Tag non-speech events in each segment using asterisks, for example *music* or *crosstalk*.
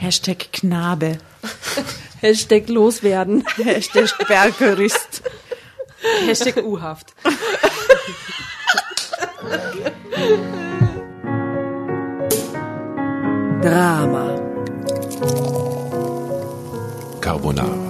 Hashtag Knabe. *laughs* Hashtag loswerden. Hashtag Bergerist. Hashtag U-Haft. Drama. Carbonara.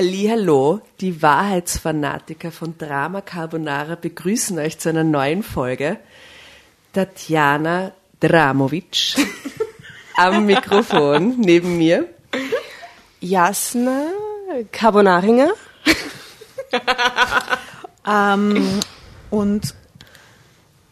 Hallo, die Wahrheitsfanatiker von Drama Carbonara begrüßen euch zu einer neuen Folge. Tatjana Dramovic *laughs* am Mikrofon neben mir. Jasna Carbonaringer. ähm, und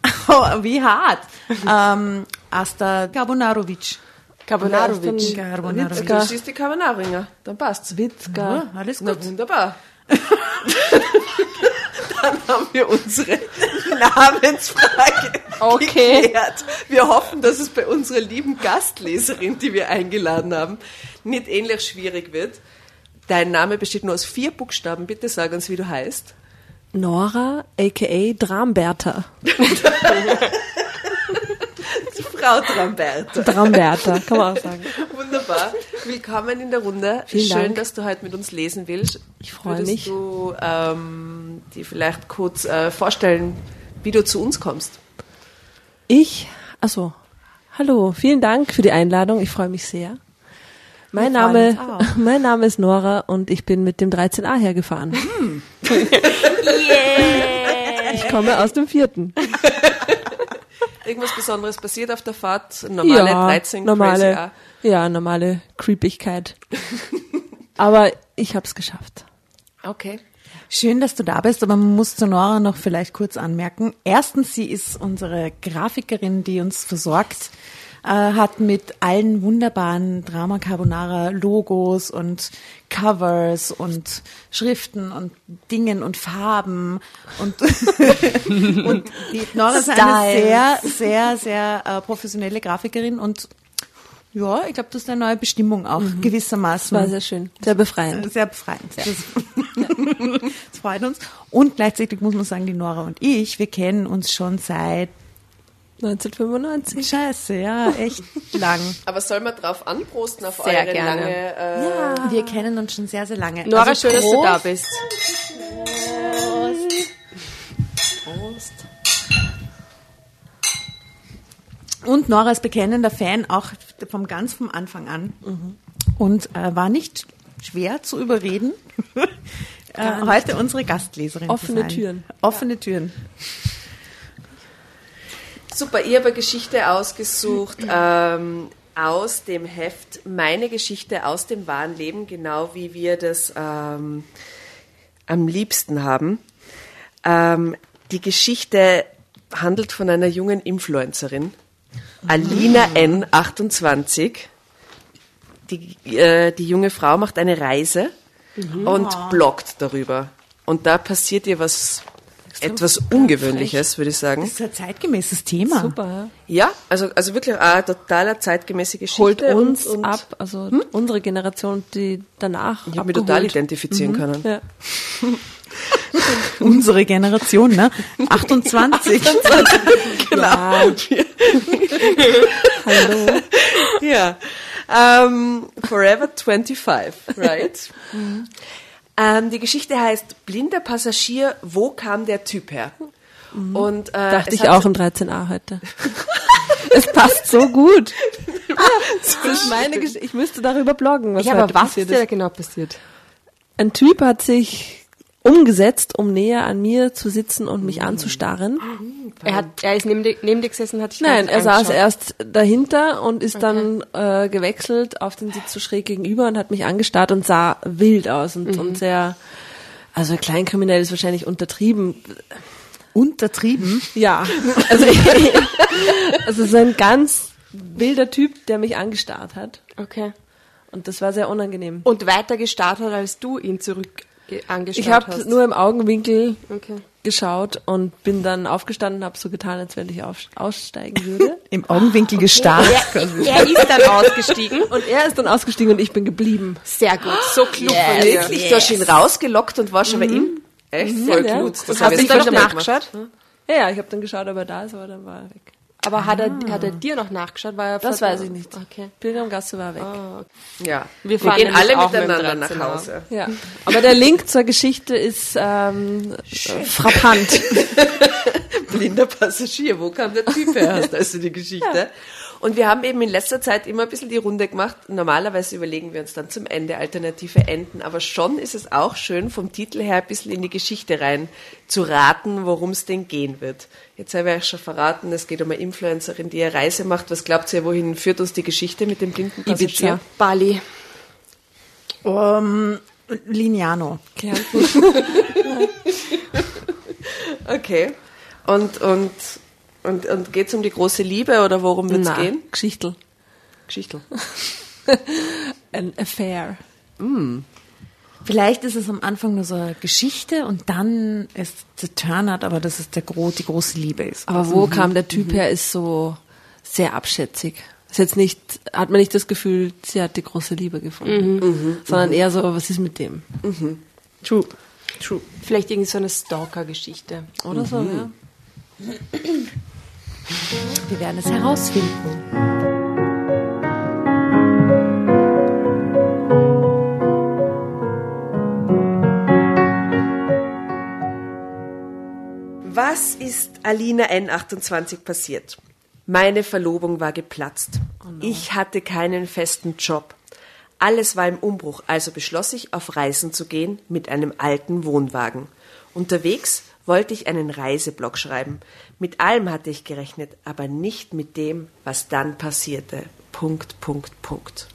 *laughs* oh, wie hart. ähm, Asta Carbonarovic. Carbonarovic. Carbonarovic. Du siehst die Carbonaringer. Dann passt's. Witzka. Ja, alles gut. Na, wunderbar. *laughs* Dann haben wir unsere *laughs* Namensfrage Okay. geklärt. Wir hoffen, dass es bei unserer lieben Gastleserin, die wir eingeladen haben, nicht ähnlich schwierig wird. Dein Name besteht nur aus vier Buchstaben. Bitte sag uns, wie du heißt. Nora, aka Dramberta. *laughs* Frau Tramberta. Dramberta, kann man auch sagen. *laughs* Wunderbar. Willkommen in der Runde. Vielen Schön, Dank. dass du heute mit uns lesen willst. Ich freue Würdest mich. du ähm, dir vielleicht kurz äh, vorstellen, wie du zu uns kommst? Ich, also, hallo, vielen Dank für die Einladung. Ich freue mich sehr. Mein Wir Name, *laughs* mein Name ist Nora und ich bin mit dem 13a hergefahren. *laughs* Ich komme aus dem vierten. Irgendwas Besonderes passiert auf der Fahrt? Normale 13 normale, Crazy ja, normale Creepigkeit. Aber ich habe es geschafft. Okay. Schön, dass du da bist, aber man muss zu Nora noch vielleicht kurz anmerken. Erstens, sie ist unsere Grafikerin, die uns versorgt äh, hat mit allen wunderbaren Drama Carbonara Logos und Covers und Schriften und Dingen und Farben und *laughs* und die Nora ist eine sehr sehr sehr äh, professionelle Grafikerin und ja, ich glaube, das ist eine neue Bestimmung auch gewissermaßen. War sehr schön, sehr befreiend. Sehr befreiend. Das, *laughs* das freut uns. Und gleichzeitig muss man sagen, die Nora und ich, wir kennen uns schon seit 1995. Scheiße, ja, echt *laughs* lang. Aber soll man drauf anprosten auf sehr eure gerne. lange... Äh ja, wir kennen uns schon sehr, sehr lange. Nora, also schön, Prost. dass du da bist. Prost. Prost. Und Nora ist bekennender Fan, auch vom ganz vom Anfang an. Mhm. Und äh, war nicht schwer zu überreden, *laughs* äh, heute unsere Gastleserin Offene zu sein. Türen. Offene ja. Türen. Super, ich habe eine Geschichte ausgesucht ähm, aus dem Heft Meine Geschichte aus dem wahren Leben, genau wie wir das ähm, am liebsten haben. Ähm, die Geschichte handelt von einer jungen Influencerin, Alina N, 28. Die, äh, die junge Frau macht eine Reise und bloggt darüber. Und da passiert ihr was, etwas Ungewöhnliches, würde ich sagen. Das ist ein zeitgemäßes Thema. Super. Ja, also, also wirklich eine totaler zeitgemäße Geschichte. Holt uns und, und ab, also unsere Generation, die danach. Ich habe mich total identifizieren können. Ja. *laughs* Unsere Generation, ne? *laughs* 28. *laughs* Genau. Hallo. Ja. Ähm, Forever 25, right? Ähm, die Geschichte heißt Blinder Passagier, wo kam der Typ her? Und, äh, Dachte ich auch im 13a heute. *laughs* es passt so gut. *laughs* das ist meine Geschichte. Ich müsste darüber bloggen, was Ja, aber heute was passiert ist da genau passiert? Ein Typ hat sich umgesetzt, um näher an mir zu sitzen und mich anzustarren. Er, hat, er ist neben dir, neben dir gesessen, hat dich Nein, er saß erst dahinter und ist dann äh, gewechselt auf den Sitz so schräg gegenüber und hat mich angestarrt und sah wild aus und, und sehr, also kleinkriminell ist wahrscheinlich untertrieben. Untertrieben. Ja, also, *laughs* also so ein ganz wilder Typ, der mich angestarrt hat. Okay. Und das war sehr unangenehm. Und weiter gestartet, als du ihn zurück angeschaut Ich habe hast. nur im Augenwinkel Okay. geschaut und bin dann aufgestanden, habe so getan, als wenn ich auf, aussteigen würde. *laughs* Im Augenwinkel gestarrt. Er, er ist dann ausgestiegen. Und er ist dann ausgestiegen und ich bin geblieben. Sehr gut, so klug von dir. Wirklich? Du hast ihn rausgelockt und warst schon bei ihm? Echt? Voll Ja, gut. ja. Das Hast hab du ich ihn dann nachgeschaut? Ja, ja, ich habe dann geschaut, ob er da ist, aber dann war er weg. Aber hat, er, hat er dir noch nachgeschaut? War er Das weiß ich nicht. Okay. Pilgrimgasse war weg. Ja. Wir Wir, fahren gehen alle auch mit dem miteinander nach 13er. Hause. Ja. Aber der Link zur Geschichte ist ähm, äh, frappant. *laughs* Blinder Passagier, wo kam der Typ her? Hast du also die Geschichte? Und wir haben eben in letzter Zeit immer ein bisschen die Runde gemacht. Normalerweise überlegen wir uns dann zum Ende alternative Enden, aber schon ist es auch schön, vom Titel her ein bisschen in die Geschichte rein zu raten, worum es denn gehen wird. Jetzt habe ich euch schon verraten, es geht um eine Influencerin, die eine Reise macht. Was glaubt ihr, wohin führt uns die Geschichte mit dem blinden Passagier? Ibiza. Bali. Um, Lignano. Kärnten. *laughs* Okay. Und, und, und, und geht es um die große Liebe oder worum wird es gehen? Geschichtel. Geschichte. *laughs* An Affair. Vielleicht ist es am Anfang nur so eine Geschichte und dann ist der Turnout, aber dass es der gro die große Liebe ist. Aber wo kam der Typ her, ist so sehr abschätzig. Ist jetzt nicht, hat man nicht das Gefühl, sie hat die große Liebe gefunden, sondern eher so, was ist mit dem? True. True. Vielleicht irgendwie so eine Stalker-Geschichte. Oder so, ja. *clears throat* Wir werden es herausfinden. Was ist Alina N28 passiert? Meine Verlobung war geplatzt. Ich hatte keinen festen Job. Alles war im Umbruch, also beschloss ich, auf Reisen zu gehen mit einem alten Wohnwagen. Unterwegs wollte ich einen Reiseblog schreiben. Mit allem hatte ich gerechnet, aber nicht mit dem, was dann passierte. Punkt, Punkt, Punkt.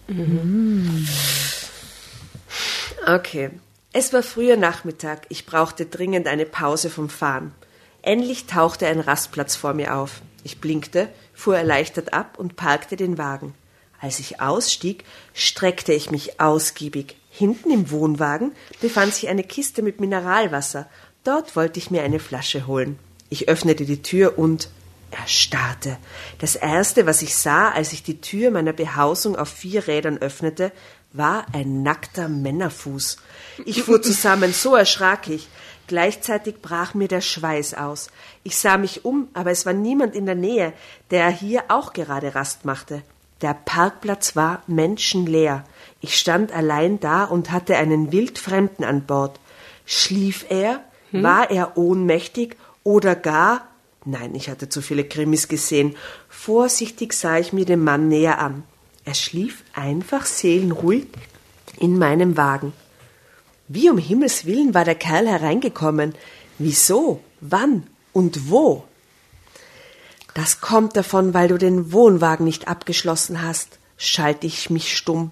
Okay. Es war früher Nachmittag. Ich brauchte dringend eine Pause vom Fahren. Endlich tauchte ein Rastplatz vor mir auf. Ich blinkte, fuhr erleichtert ab und parkte den Wagen. Als ich ausstieg, streckte ich mich ausgiebig. Hinten im Wohnwagen befand sich eine Kiste mit Mineralwasser. Dort wollte ich mir eine Flasche holen. Ich öffnete die Tür und erstarrte. Das erste, was ich sah, als ich die Tür meiner Behausung auf vier Rädern öffnete, war ein nackter Männerfuß. Ich fuhr *laughs* zusammen, so erschrak ich. Gleichzeitig brach mir der Schweiß aus. Ich sah mich um, aber es war niemand in der Nähe, der hier auch gerade Rast machte. Der Parkplatz war menschenleer. Ich stand allein da und hatte einen Wildfremden an Bord. Schlief er? War er ohnmächtig? Oder gar Nein, ich hatte zu viele Krimis gesehen. Vorsichtig sah ich mir den Mann näher an. Er schlief einfach seelenruhig in meinem Wagen. Wie um Himmels willen war der Kerl hereingekommen? Wieso? Wann? Und wo? Das kommt davon, weil du den Wohnwagen nicht abgeschlossen hast, schalte ich mich stumm.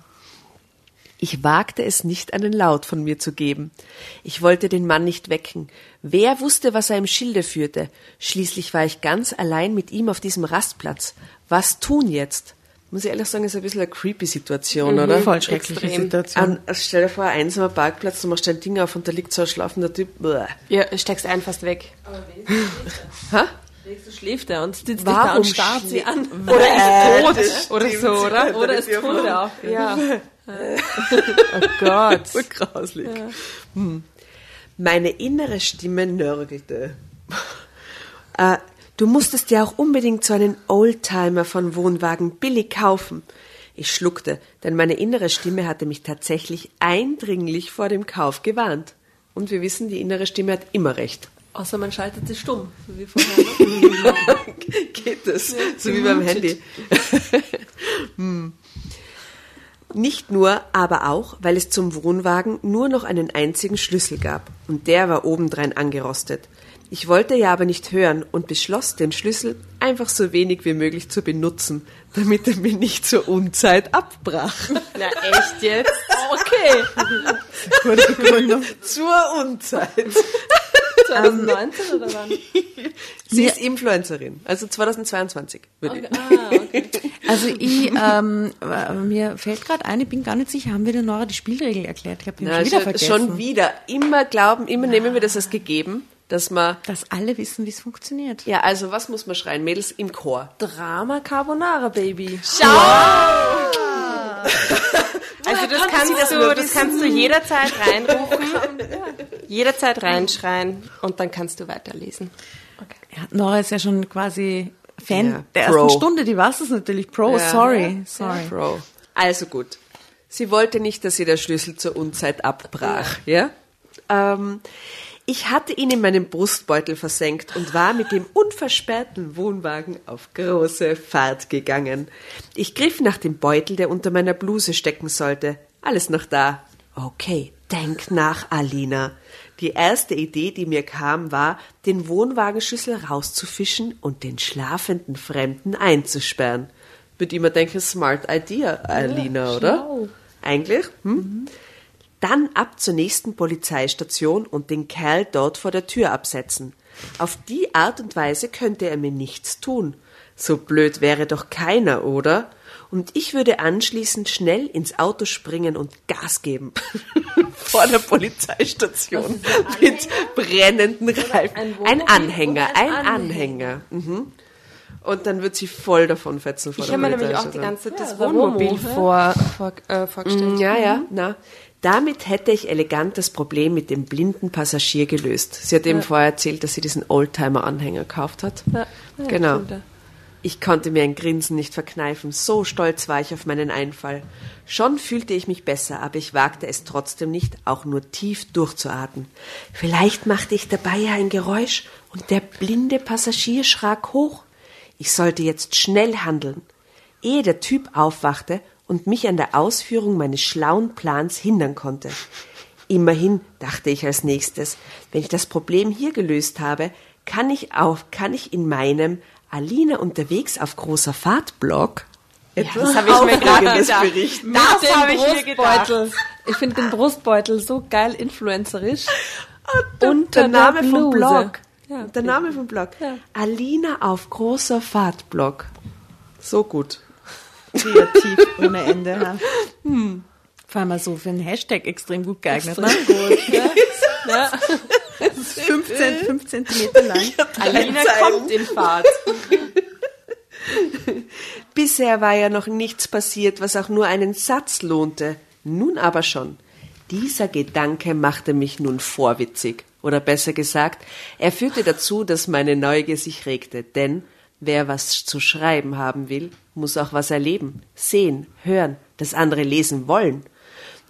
Ich wagte es nicht, einen Laut von mir zu geben. Ich wollte den Mann nicht wecken. Wer wusste, was er im Schilde führte? Schließlich war ich ganz allein mit ihm auf diesem Rastplatz. Was tun jetzt? Muss ich ehrlich sagen, ist ein bisschen eine creepy Situation, mhm, oder? Voll schreckliche Extrem. Situation. An, also stell dir vor, ein einsamer Parkplatz, du machst dein Ding auf und da liegt so ein schlafender Typ. Bäh. Ja, steckst einen fast weg. Aber Hä? So schläft er und sitzt Warum da und starrt sie an. Oder ist tot oder so, oder? Oder ist tot auch. Ja. oh Gott. So grauslich. Ja. Hm. Meine innere Stimme nörgelte. äh, du musstest ja auch unbedingt so einen Oldtimer von Wohnwagen billig kaufen. Ich schluckte, denn meine innere Stimme hatte mich tatsächlich eindringlich vor dem Kauf gewarnt. Und wir wissen, die innere Stimme hat immer recht. Außer man schaltet sie stumm, so wie vorher. *laughs* Geht das? Ja, so wie beim Handy. *laughs* hm. Nicht nur, aber auch, weil es zum Wohnwagen nur noch einen einzigen Schlüssel gab, und der war obendrein angerostet. Ich wollte ja aber nicht hören und beschloss, den Schlüssel einfach so wenig wie möglich zu benutzen, damit er mir nicht zur Unzeit abbrach. Na echt jetzt? Okay. zur Unzeit. 2019 ähm, oder wann? *laughs* Sie ist Influencerin, also 2022. Okay. Ah, okay. Also ich, ähm, mir fällt gerade ein, ich bin gar nicht sicher, haben wir der Nora die Spielregel erklärt? Ich habe schon wieder vergessen. Schon wieder. Immer glauben, immer ja. nehmen wir das als gegeben, dass man... Dass alle wissen, wie es funktioniert. Ja, also was muss man schreien? Mädels im Chor. Drama Carbonara, Baby. Schau! Wow. *laughs* Also das kannst, das, du, das kannst du jederzeit reinrufen, *laughs* jederzeit reinschreien und dann kannst du weiterlesen. Okay. Ja, Nora ist ja schon quasi Fan ja, der Pro. ersten Stunde, die war es natürlich. Pro, ja, sorry, sorry. Pro. Also gut. Sie wollte nicht, dass sie der Schlüssel zur Unzeit abbrach, ja? Ähm, ich hatte ihn in meinem Brustbeutel versenkt und war mit dem unversperrten Wohnwagen auf große Fahrt gegangen. Ich griff nach dem Beutel, der unter meiner Bluse stecken sollte. Alles noch da. Okay, denk nach, Alina. Die erste Idee, die mir kam, war, den Wohnwagenschlüssel rauszufischen und den schlafenden Fremden einzusperren. Würde immer denken, smart idea, Alina, ja, oder? Eigentlich? Hm? Mhm. Dann ab zur nächsten Polizeistation und den Kerl dort vor der Tür absetzen. Auf die Art und Weise könnte er mir nichts tun. So blöd wäre doch keiner, oder? Und ich würde anschließend schnell ins Auto springen und Gas geben. *laughs* vor der Polizeistation. *laughs* Mit brennenden Reifen. Ein, ein, Anhänger, ein, ein Anhänger. Mhm. Und dann wird sie voll davon fetzen vor Ich habe mir nämlich auch die ganze Zeit das Wohnmobil vor, vor, äh, vorgestellt. Ja, ja, mhm. na. Damit hätte ich elegant das Problem mit dem blinden Passagier gelöst. Sie hat eben vorher erzählt, dass sie diesen Oldtimer-Anhänger gekauft hat. Ja. Ja, genau. Ich konnte mir ein Grinsen nicht verkneifen, so stolz war ich auf meinen Einfall. Schon fühlte ich mich besser, aber ich wagte es trotzdem nicht, auch nur tief durchzuatmen. Vielleicht machte ich dabei ja ein Geräusch und der blinde Passagier schrak hoch. Ich sollte jetzt schnell handeln. Ehe der Typ aufwachte und mich an der Ausführung meines schlauen Plans hindern konnte. Immerhin, dachte ich als nächstes, wenn ich das Problem hier gelöst habe, kann ich auch, kann ich in meinem Alina unterwegs auf großer Fahrt-Blog etwas ja, das habe ich mir *laughs* gerade gedacht. berichten. Das, habe ich mir gedacht. Ich finde den Brustbeutel so geil influencerisch. Und, und der, der Name vom Blog. Ja, der Name vom Blog. Ja. Alina auf großer Fahrt-Blog. So gut. Kreativ ohne Ende. Ja. Hm. Vor allem so für einen Hashtag extrem gut geeignet. Extrem ne? gut, *laughs* ja. ja. Das ist 15, 15 Meter lang. Alina kommt in Fahrt. *laughs* Bisher war ja noch nichts passiert, was auch nur einen Satz lohnte. Nun aber schon. Dieser Gedanke machte mich nun vorwitzig. Oder besser gesagt, er führte dazu, dass meine Neugier sich regte. Denn wer was zu schreiben haben will, muss auch was erleben, sehen, hören, das andere lesen wollen.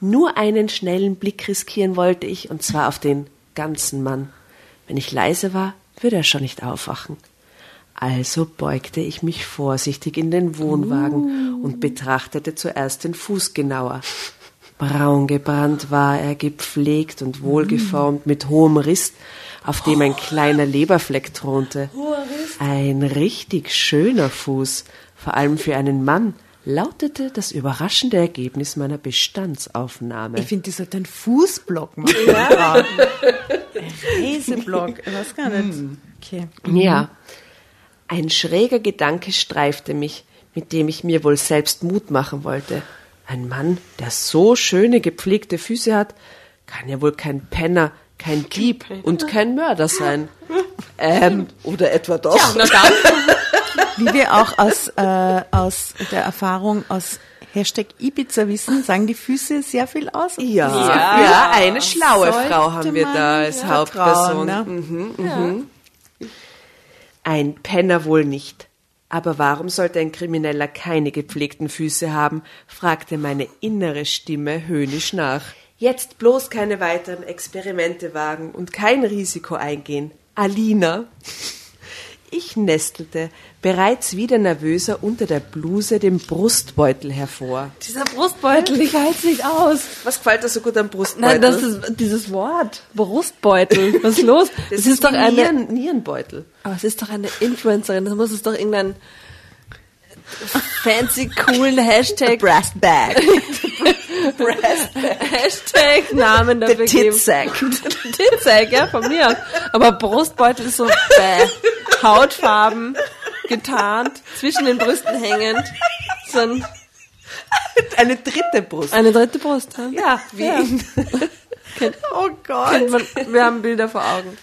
Nur einen schnellen Blick riskieren wollte ich, und zwar auf den ganzen Mann. Wenn ich leise war, würde er schon nicht aufwachen. Also beugte ich mich vorsichtig in den Wohnwagen uh. und betrachtete zuerst den Fuß genauer. Braun gebrannt war er, gepflegt und wohlgeformt mit hohem Riss, auf dem ein kleiner Leberfleck thronte. Ein richtig schöner Fuß, vor allem für einen Mann, lautete das überraschende Ergebnis meiner Bestandsaufnahme. Ich finde, die sollte einen Fußblock machen. Ja. ein ich weiß gar nicht. Hm. Okay. Ja. Ein schräger Gedanke streifte mich, mit dem ich mir wohl selbst Mut machen wollte. Ein Mann, der so schöne, gepflegte Füße hat, kann ja wohl kein Penner, kein Dieb und kein Mörder sein. Ähm, oder etwa doch. Ja, na dann. *laughs* Wie wir auch aus, äh, aus der Erfahrung aus Hashtag Ibiza wissen, sagen die Füße sehr viel aus. Ja, ja, ja eine schlaue Frau haben wir da als Hauptperson. Ne? Mhm, mhm. Ein Penner wohl nicht. Aber warum sollte ein Krimineller keine gepflegten Füße haben? fragte meine innere Stimme höhnisch nach. Jetzt bloß keine weiteren Experimente wagen und kein Risiko eingehen. Alina. Ich nestelte, bereits wieder nervöser unter der Bluse den Brustbeutel hervor. Dieser Brustbeutel, ich halte nicht aus. Was gefällt dir so gut am Brustbeutel? Nein, das ist dieses Wort. Brustbeutel. *laughs* Was ist los? Das, das ist, ist doch ein Nieren, Nierenbeutel. Aber es ist doch eine Influencerin. Das muss es doch irgendein fancy, coolen Hashtag. *laughs* Brass Bag. *laughs* Hashtag Namen geben. Titsack. Titsack, ja, von mir. Aber Brustbeutel ist so bäh. Hautfarben, getarnt, zwischen den Brüsten hängend. So ein eine dritte Brust. Eine dritte Brust, ja. Ja, wie ja. oh Gott. Man, wir haben Bilder vor Augen.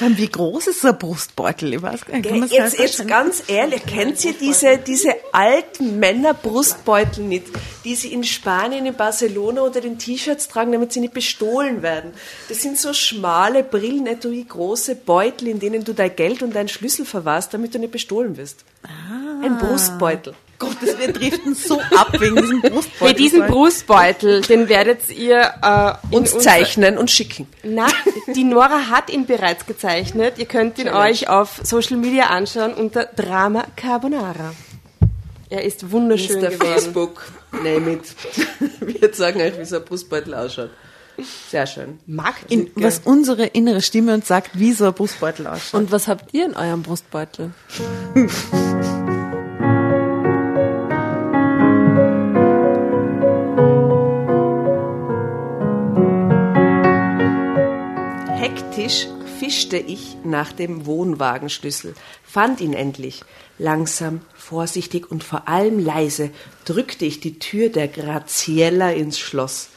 Wie groß ist so ein Brustbeutel? Ich weiß gar nicht. Jetzt, jetzt ganz ehrlich, kennt ihr diese, diese alten Männer-Brustbeutel nicht, die sie in Spanien, in Barcelona unter den T-Shirts tragen, damit sie nicht bestohlen werden? Das sind so schmale Brillenetui, große Beutel, in denen du dein Geld und deinen Schlüssel verwahrst, damit du nicht bestohlen wirst. Ah. Ein Brustbeutel. Gottes, wir driften so ab wegen diesem *laughs* Brustbeutel. Für diesen Brustbeutel, den werdet ihr äh, uns zeichnen und schicken. Na, die Nora hat ihn bereits gezeichnet. Ihr könnt ihn Challenge. euch auf Social Media anschauen unter Drama Carbonara. Er ist wunderschön Insta, geworden. Facebook, name it. *laughs* Wir sagen euch, wie so ein Brustbeutel ausschaut. Sehr schön. Mag in, was unsere innere Stimme uns sagt, wie so ein Brustbeutel ausschaut. Und was habt ihr in eurem Brustbeutel? *laughs* Hektisch fischte ich nach dem Wohnwagenschlüssel, fand ihn endlich. Langsam, vorsichtig und vor allem leise drückte ich die Tür der Graziella ins Schloss.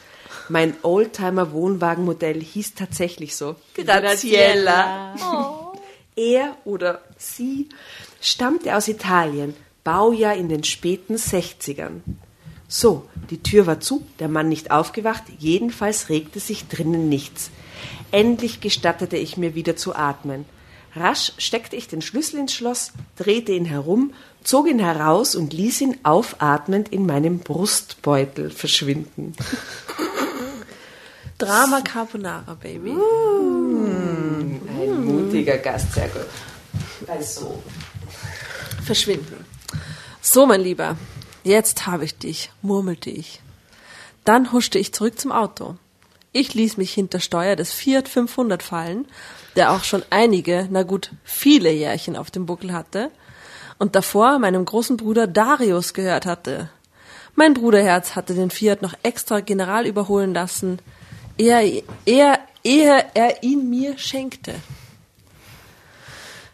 Mein Oldtimer-Wohnwagenmodell hieß tatsächlich so. Graziella. Oh. *laughs* Er oder sie stammte aus Italien, Baujahr in den späten 60ern. So, die Tür war zu, der Mann nicht aufgewacht, jedenfalls regte sich drinnen nichts. Endlich gestattete ich mir wieder zu atmen. Rasch steckte ich den Schlüssel ins Schloss, drehte ihn herum, zog ihn heraus und ließ ihn aufatmend in meinem Brustbeutel verschwinden. *laughs* Drama Carbonara, Baby. Mm, ein mutiger Gast, sehr gut. Also. Verschwinden. So, mein Lieber, jetzt habe ich dich, murmelte ich. Dann huschte ich zurück zum Auto. Ich ließ mich hinter Steuer des Fiat 500 fallen, der auch schon einige, na gut, viele Jährchen auf dem Buckel hatte und davor meinem großen Bruder Darius gehört hatte. Mein Bruderherz hatte den Fiat noch extra general überholen lassen, ehe, ehe, ehe er ihn mir schenkte.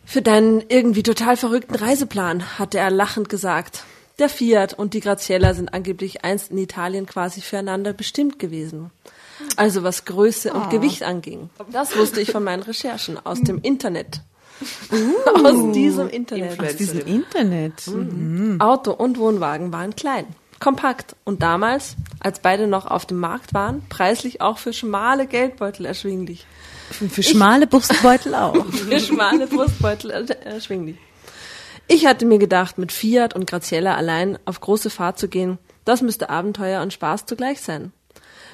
Für deinen irgendwie total verrückten Reiseplan, hatte er lachend gesagt. Der Fiat und die Graziella sind angeblich einst in Italien quasi füreinander bestimmt gewesen. Also was Größe und oh. Gewicht anging. Das wusste ich von meinen Recherchen aus dem Internet. Uh, aus diesem Internet. Aus diesem Internet. Mhm. Mhm. Auto und Wohnwagen waren klein, kompakt und damals, als beide noch auf dem Markt waren, preislich auch für schmale Geldbeutel erschwinglich. Für schmale ich, Brustbeutel *laughs* auch. für schmale Brustbeutel erschwinglich. Ich hatte mir gedacht, mit Fiat und Graziella allein auf große Fahrt zu gehen, das müsste Abenteuer und Spaß zugleich sein.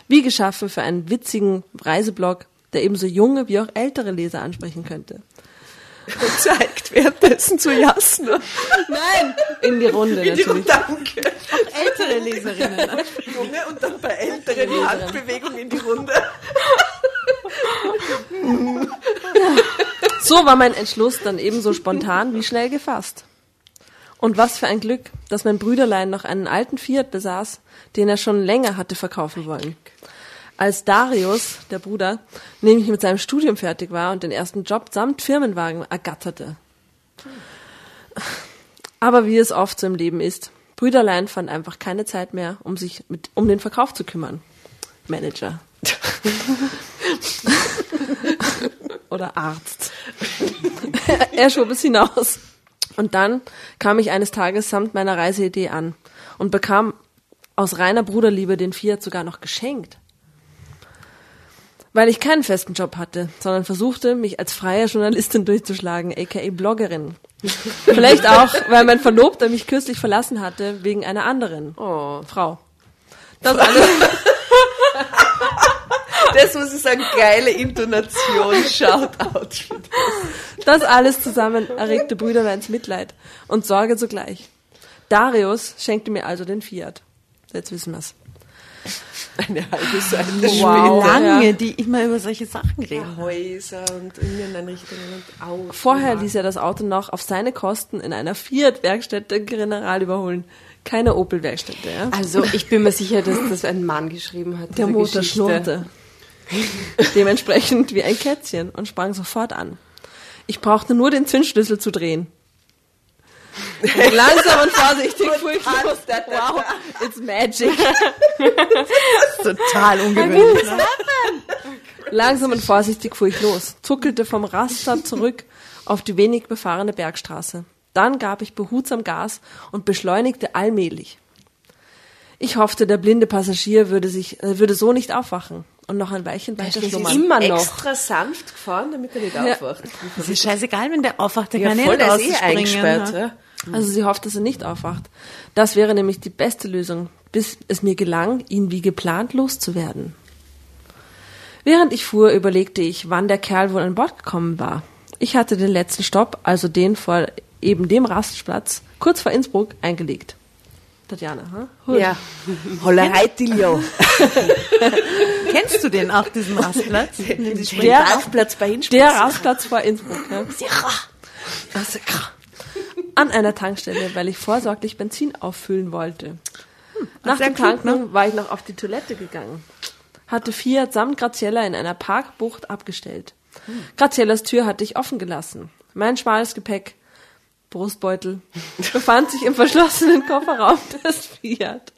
Wie geschaffen für einen witzigen Reiseblog, der ebenso junge wie auch ältere Leser ansprechen könnte. und zeigt währenddessen zu Jasna. Nein, in die Runde In die natürlich. Danke. Ältere Leserinnen. Junge, und dann bei Älteren die Handbewegung in die Runde. So war mein Entschluss dann ebenso spontan wie schnell gefasst. Und was für ein Glück, dass mein Brüderlein noch einen alten Fiat besaß, den er schon länger hatte verkaufen wollen. Als Darius, der Bruder, nämlich mit seinem Studium fertig war und den ersten Job samt Firmenwagen ergatterte. Aber wie es oft so im Leben ist, Brüderlein fand einfach keine Zeit mehr, um sich mit, um den Verkauf zu kümmern. Manager. *laughs* Oder Arzt. *laughs* er schob es hinaus. Und dann kam ich eines Tages samt meiner Reiseidee an und bekam aus reiner Bruderliebe den Fiat sogar noch geschenkt. Weil ich keinen festen Job hatte, sondern versuchte, mich als freie Journalistin durchzuschlagen, aka Bloggerin. *laughs* Vielleicht auch, weil mein Verlobter mich kürzlich verlassen hatte, wegen einer anderen Oh. Frau. Das *laughs* alles, Das muss ich sagen, geile Intonation, Shoutout. für das. das alles zusammen erregte Brüderleins Mitleid und Sorge zugleich. Darius schenkte mir also den Fiat. Jetzt wissen wir's. Eine halbe Seite Wow. später. Lange, Ja. die immer über solche Sachen reden. Häuser und Inneneinrichtungen und Autos. Vorher ließ er das Auto noch auf seine Kosten in einer Fiat-Werkstätte General überholen. Keine Opel-Werkstätte, ja? Also ich bin mir sicher, dass das ein Mann geschrieben hat. Der Motor Geschichte. schnurrte. Dementsprechend wie ein Kätzchen und sprang sofort an. Ich brauchte nur den Zündschlüssel zu drehen. Langsam und vorsichtig fuhr ich los. Wow, it's magic. *laughs* Total ungewöhnlich. Langsam und vorsichtig fuhr ich los, zuckelte vom Rastplatz zurück auf die wenig befahrene Bergstraße. Dann gab ich behutsam Gas und beschleunigte allmählich. Ich hoffte, der blinde Passagier würde sich, äh, würde so nicht aufwachen und noch ein Weilchen weiter Das ist schlummern. immer noch. extra sanft gefahren, damit er nicht aufwacht. Das ist scheißegal, wenn der aufwacht, der Ja, kann voll, nicht der ist eh eingesperrt. ja. Also sie hofft, dass er nicht aufwacht. Das wäre nämlich die beste Lösung, bis es mir gelang, ihn wie geplant loszuwerden. Während ich fuhr, überlegte ich, wann der Kerl wohl an Bord gekommen war. Ich hatte den letzten Stopp, also den vor eben dem Rastplatz, kurz vor Innsbruck, eingelegt. Tatjana, hm? Ja. Hollerei Tilio. *laughs* Kennst du den auch, diesen Rastplatz? *laughs* Der, Parkplatz bei Innsbruck. der Rastplatz vor Innsbruck. Ja. Sicher. An einer Tankstelle, weil ich vorsorglich Benzin auffüllen wollte. Nach sehr dem Tanken war ich noch auf die Toilette gegangen. Hatte Fiat samt Graziella in einer Parkbucht abgestellt. Graziellas Tür hatte ich offen gelassen. Mein schmales Gepäck, Brustbeutel, *laughs* befand sich im verschlossenen Kofferraum des Fiat.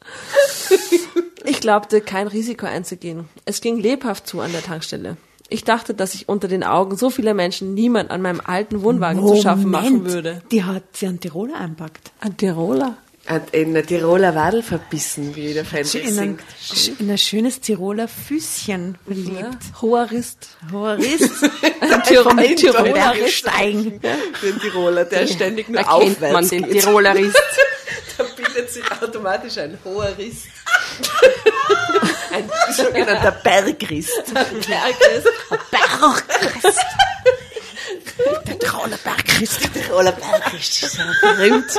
Ich glaubte, kein Risiko einzugehen. Es ging lebhaft zu an der Tankstelle. Ich dachte, dass ich unter den Augen so vieler Menschen niemand an meinem alten Wohnwagen zu schaffen machen würde. Die hat sie an Tiroler einpackt. Ein Tiroler? Hat in der Tiroler Wadel verbissen, wie der Fan In ein, in ein schönes Tiroler Füßchen verliebt. Ja. Hoher Rist. Hoher Riss. *laughs* Ein Tirol Ein Tiroler Tiroler Rist. Steigen. Den Tiroler, der ständig nur Da kennt aufwärts man den geht. Tirolerist. *laughs* Da bildet sich automatisch ein hoher Riss. *laughs* ein sogenannter Bergrist. *laughs* Bergrist. Bergrist. Der Tiroler Bergrist. Tiroler Bergrist ist ja berühmt.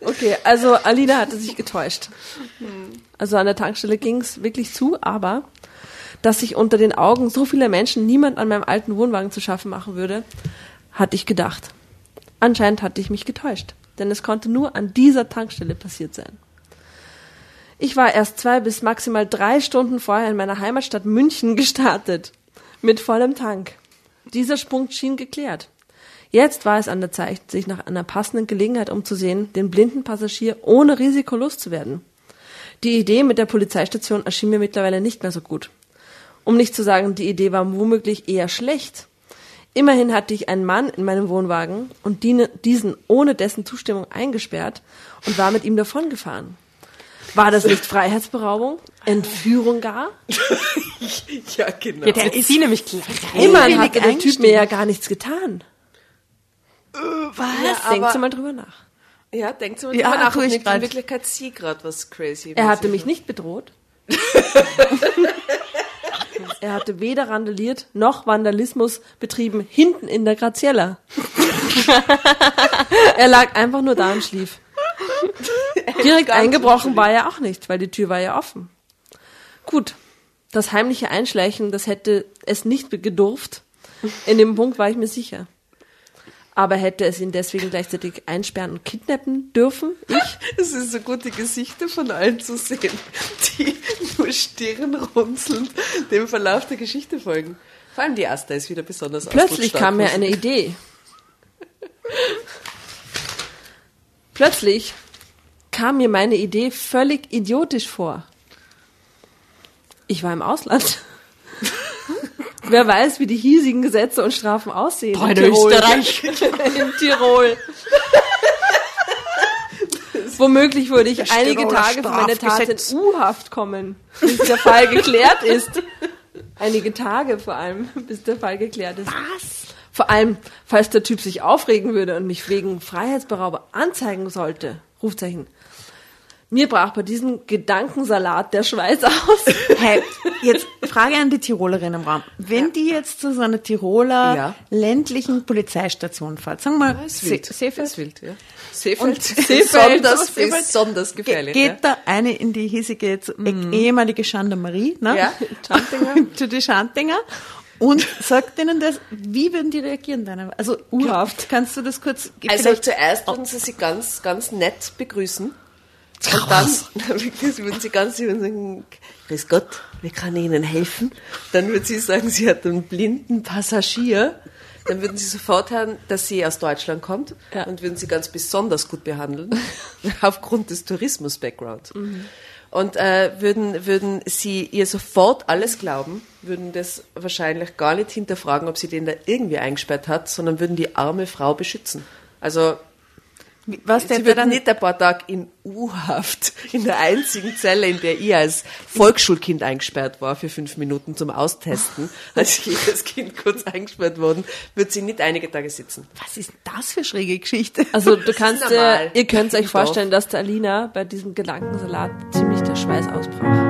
Okay, also Alina hatte sich getäuscht. Also an der Tankstelle ging's wirklich zu, aber dass sich unter den Augen so vieler Menschen niemand an meinem alten Wohnwagen zu schaffen machen würde, hatte ich gedacht. Anscheinend hatte ich mich getäuscht, denn es konnte nur an dieser Tankstelle passiert sein. Ich war erst zwei bis maximal drei Stunden vorher in meiner Heimatstadt München gestartet. Mit vollem Tank. Dieser Sprung schien geklärt. Jetzt war es an der Zeit, sich nach einer passenden Gelegenheit umzusehen, den blinden Passagier ohne Risiko loszuwerden. Die Idee mit der Polizeistation erschien mir mittlerweile nicht mehr so gut. Um nicht zu sagen, die Idee war womöglich eher schlecht. Immerhin hatte ich einen Mann in meinem Wohnwagen und die- diesen ohne dessen Zustimmung eingesperrt und war mit ihm davongefahren. War das nicht Freiheitsberaubung? Entführung gar? *laughs* Ja, genau. Jetzt wird sie nämlich. Immerhin hatte der Typ mir ja gar nichts getan. Was? Denkt mal drüber nach. Ja, denkt mal Ja, drüber nach, tu ob ich in Wirklichkeit sie gerade was crazy Er hatte mich nicht bedroht. *laughs* Er hatte weder randaliert noch Vandalismus betrieben hinten in der Graziella. *laughs* er lag einfach nur da und schlief. *laughs* Direkt eingebrochen war er auch nicht, weil die Tür war ja offen. Gut, das heimliche Einschleichen, das hätte es nicht gedurft. In dem Punkt war ich mir sicher. Aber hätte es ihn deswegen gleichzeitig einsperren und kidnappen dürfen? Ich? *laughs* Es ist so gut, die Gesichter von allen zu sehen, die nur stirnrunzelnd dem Verlauf der Geschichte folgen. Vor allem die Asta ist wieder besonders Plötzlich kam mir eine Idee. *laughs* Plötzlich kam mir meine Idee völlig idiotisch vor. Ich war im Ausland. *laughs* Wer weiß, wie die hiesigen Gesetze und Strafen aussehen. Boah, in, in Österreich. *laughs* in Tirol. *laughs* Womöglich würde ich einige Tage für meine Tat in U-Haft kommen, bis der Fall geklärt ist. Einige Tage vor allem, bis der Fall geklärt ist. Was? Vor allem, falls der Typ sich aufregen würde und mich wegen Freiheitsberauber anzeigen sollte. Rufzeichen. Mir brach bei diesem Gedankensalat der Schweiß aus. *laughs* Hey, jetzt Frage an die Tirolerin im Raum. Wenn ja. die jetzt zu so einer Tiroler ja. ländlichen Polizeistation fährt, sagen wir mal, Se Seefeld. Seefeld, ja. Seefeld, *laughs* Seefeld besonders, besonders gefährlich. Ge geht ja. da eine in die hiesige mm. ehemalige Gendarmerie, ne? Ja, *laughs* Schantinger. zu die Schantinger und sagt ihnen das, wie würden die reagieren dann? Also urhaft, kannst du das kurz... Also zuerst würden sie sie ganz, ganz nett begrüßen. Und dann, *laughs* wirklich, würden sie ganz würden sagen, Grüß Gott, wie kann ich Ihnen helfen? Dann würde sie sagen, sie hat einen blinden Passagier. Dann würden sie sofort hören, dass sie aus Deutschland kommt ja. und würden sie ganz besonders gut behandeln, *laughs* aufgrund des Tourismus-Backgrounds. Mhm. Und äh, würden, würden sie ihr sofort alles glauben, würden das wahrscheinlich gar nicht hinterfragen, ob sie den da irgendwie eingesperrt hat, sondern würden die arme Frau beschützen. Also was Sie wird dann nicht ein paar Tage in U-Haft, in der einzigen Zelle, in der ich als Volksschulkind eingesperrt war für fünf Minuten zum Austesten, *laughs* als jedes Kind kurz eingesperrt worden, wird sie nicht einige Tage sitzen. Was ist das für schräge Geschichte? Also du kannst, äh, ihr könnt euch vorstellen, dass der Alina bei diesem Gedankensalat ziemlich der Schweiß ausbrach.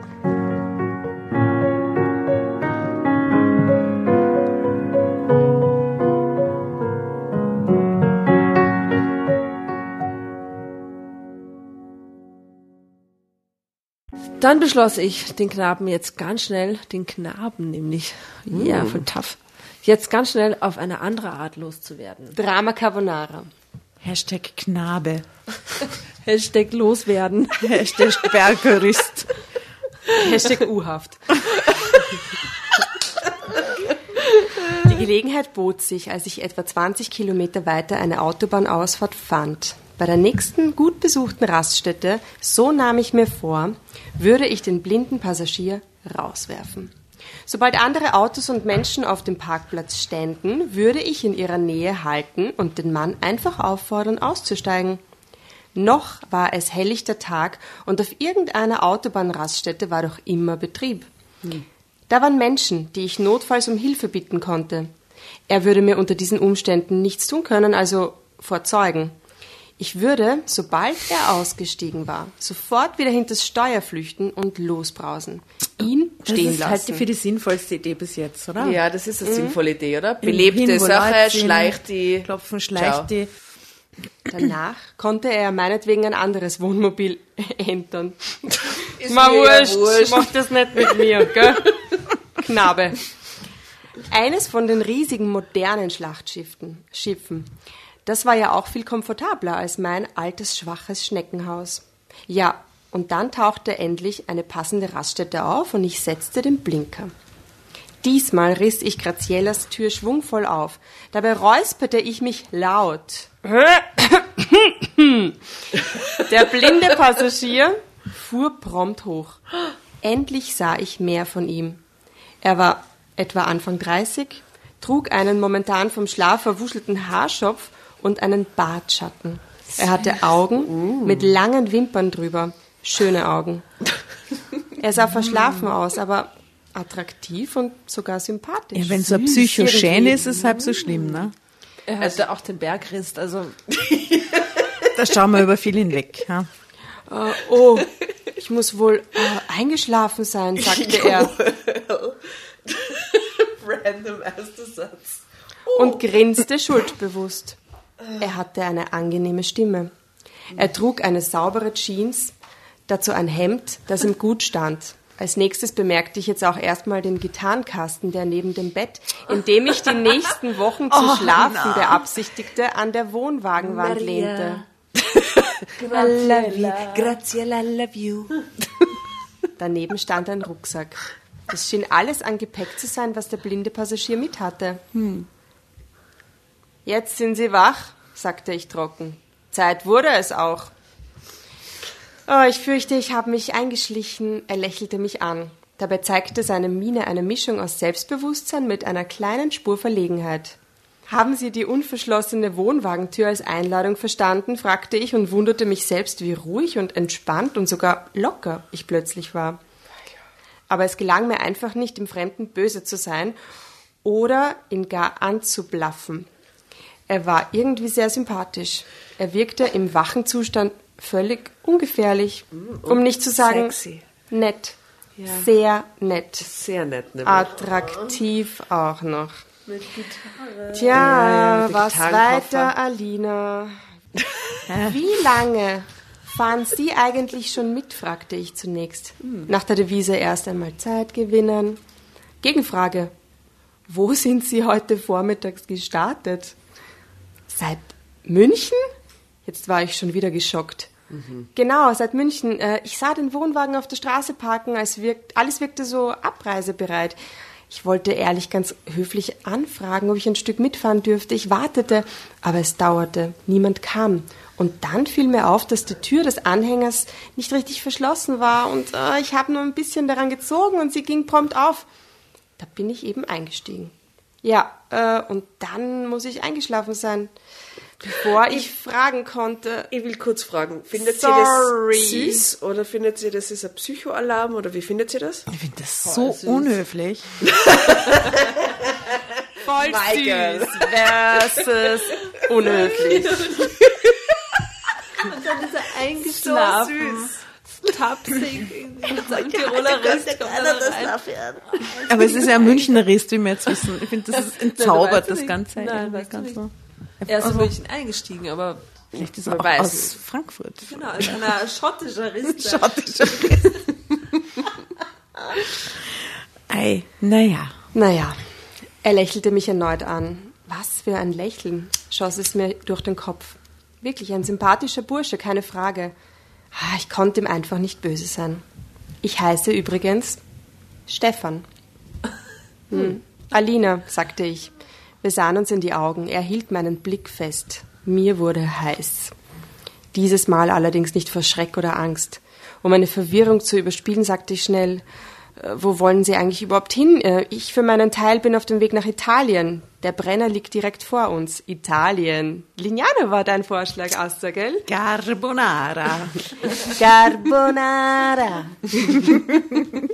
Dann beschloss ich, den Knaben jetzt ganz schnell, den Knaben nämlich, mm. ja, von tough, jetzt ganz schnell auf eine andere Art loszuwerden. Drama Carbonara. Hashtag Knabe. *laughs* Hashtag loswerden. *laughs* Hashtag Bergerist. Hashtag U-Haft. *laughs* Die Gelegenheit bot sich, als ich etwa 20 Kilometer weiter eine Autobahnausfahrt fand. Bei der nächsten gut besuchten Raststätte, so nahm ich mir vor, würde ich den blinden Passagier rauswerfen. Sobald andere Autos und Menschen auf dem Parkplatz ständen, würde ich in ihrer Nähe halten und den Mann einfach auffordern, auszusteigen. Noch war es helllichter Tag und auf irgendeiner Autobahnraststätte war doch immer Betrieb. Hm. Da waren Menschen, die ich notfalls um Hilfe bitten konnte. Er würde mir unter diesen Umständen nichts tun können, also vor Zeugen. Ich würde, sobald er ausgestiegen war, sofort wieder hinters Steuer flüchten und losbrausen. Ihn das stehen lassen. Das ist halt für die sinnvollste Idee bis jetzt, oder? Ja, das ist eine mhm. sinnvolle Idee, oder? Belebte Sache, schleicht die. Klopfen, schleicht Ciao. die. Danach konnte er meinetwegen ein anderes Wohnmobil *laughs* entern. Ist Mal wurscht, wurscht, mach das nicht mit mir, gell? Knabe. Eines von den riesigen modernen Schlachtschiffen. Schiffen. Das war ja auch viel komfortabler als mein altes, schwaches Schneckenhaus. Ja, und dann tauchte endlich eine passende Raststätte auf und ich setzte den Blinker. Diesmal riss ich Graziellas Tür schwungvoll auf. Dabei räusperte ich mich laut. Der blinde Passagier fuhr prompt hoch. Endlich sah ich mehr von ihm. Er war etwa Anfang 30, trug einen momentan vom Schlaf verwuschelten Haarschopf und einen Bartschatten. Er hatte Augen mit langen Wimpern drüber. Schöne Augen. Er sah verschlafen aus, aber attraktiv und sogar sympathisch. Ja, wenn so ein Psychoschän ist, ist es halb so schlimm, ne? Er hatte auch den Bergrist, also. *laughs* da schauen wir über viel hinweg. Ja. Uh, oh, ich muss wohl uh, eingeschlafen sein, sagte *laughs* er. *laughs* Random erster Satz. Oh. Und grinste schuldbewusst. Er hatte eine angenehme Stimme. Er trug eine saubere Jeans, dazu ein Hemd, das ihm gut stand. Als nächstes bemerkte ich jetzt auch erstmal den Gitarrenkasten, der neben dem Bett, in dem ich die nächsten Wochen zu *laughs* oh, schlafen na. beabsichtigte, an der Wohnwagenwand Maria. lehnte. I love you, Graziella, I love you. *laughs* Daneben stand ein Rucksack. Es schien alles an Gepäck zu sein, was der blinde Passagier mit hatte. Hm. Jetzt sind Sie wach, sagte ich trocken. Zeit wurde es auch. Oh, ich fürchte, ich habe mich eingeschlichen. Er lächelte mich an. Dabei zeigte seine Miene eine Mischung aus Selbstbewusstsein mit einer kleinen Spur Verlegenheit. Haben Sie die unverschlossene Wohnwagentür als Einladung verstanden? fragte ich und wunderte mich selbst, wie ruhig und entspannt und sogar locker ich plötzlich war. Aber es gelang mir einfach nicht, dem Fremden böse zu sein oder ihn gar anzublaffen. Er war irgendwie sehr sympathisch. Er wirkte im wachen Zustand völlig ungefährlich, mm, um nicht zu sagen sexy. nett. Ja. Sehr nett. Sehr nett. Attraktiv auch noch. Mit Gitarre. Tja, ja, was weiter, Alina? *laughs* Wie lange fahren Sie eigentlich schon mit, fragte ich zunächst. Hm. Nach der Devise erst einmal Zeit gewinnen. Gegenfrage. Wo sind Sie heute vormittags gestartet? Seit München? Jetzt war ich schon wieder geschockt. Mhm. Genau, seit München. Äh, ich sah den Wohnwagen auf der Straße parken, als wirkt, alles wirkte so abreisebereit. Ich wollte ehrlich ganz höflich anfragen, ob ich ein Stück mitfahren dürfte. Ich wartete, aber es dauerte. Niemand kam. Und dann fiel mir auf, dass die Tür des Anhängers nicht richtig verschlossen war und äh, ich habe nur ein bisschen daran gezogen und sie ging prompt auf. Da bin ich eben eingestiegen. Ja, äh, und dann muss ich eingeschlafen sein. Bevor ich fragen konnte. Ich will kurz fragen. Findet Sorry. ihr das süß oder findet ihr, das ist ein Psychoalarm oder wie findet ihr das? Ich finde das Voll so süß. unhöflich. *laughs* Voll Michael. süß versus unhöflich. Und dann ist er eingeschlafen. So süß. Tapsig, *laughs* so ein Tiroler Rist Aber es ist ja ein Münchner Rist, wie wir jetzt wissen. Ich finde, das *laughs* ist entzaubert, das Ganze. Nein, weißt ganz so. Er ist also, in München eingestiegen, aber vielleicht ist er auch weiß aus Frankfurt. Genau, als einer schottischer Rist. schottischer Rist. Ei, naja. Naja, er lächelte mich erneut an. Was für ein Lächeln, schoss es mir durch den Kopf. Wirklich ein sympathischer Bursche, keine Frage. Ah, ich konnte ihm einfach nicht böse sein. Ich heiße übrigens Stefan. *laughs* Hm. Alina, sagte ich. Wir sahen uns in die Augen. Er hielt meinen Blick fest. Mir wurde heiß. Dieses Mal allerdings nicht vor Schreck oder Angst. Um meine Verwirrung zu überspielen, sagte ich schnell, äh, wo wollen Sie eigentlich überhaupt hin? Äh, ich für meinen Teil bin auf dem Weg nach Italien. Der Brenner liegt direkt vor uns. Italien. Lignano war dein Vorschlag, Asta, gell? Carbonara. *laughs* Carbonara. *laughs*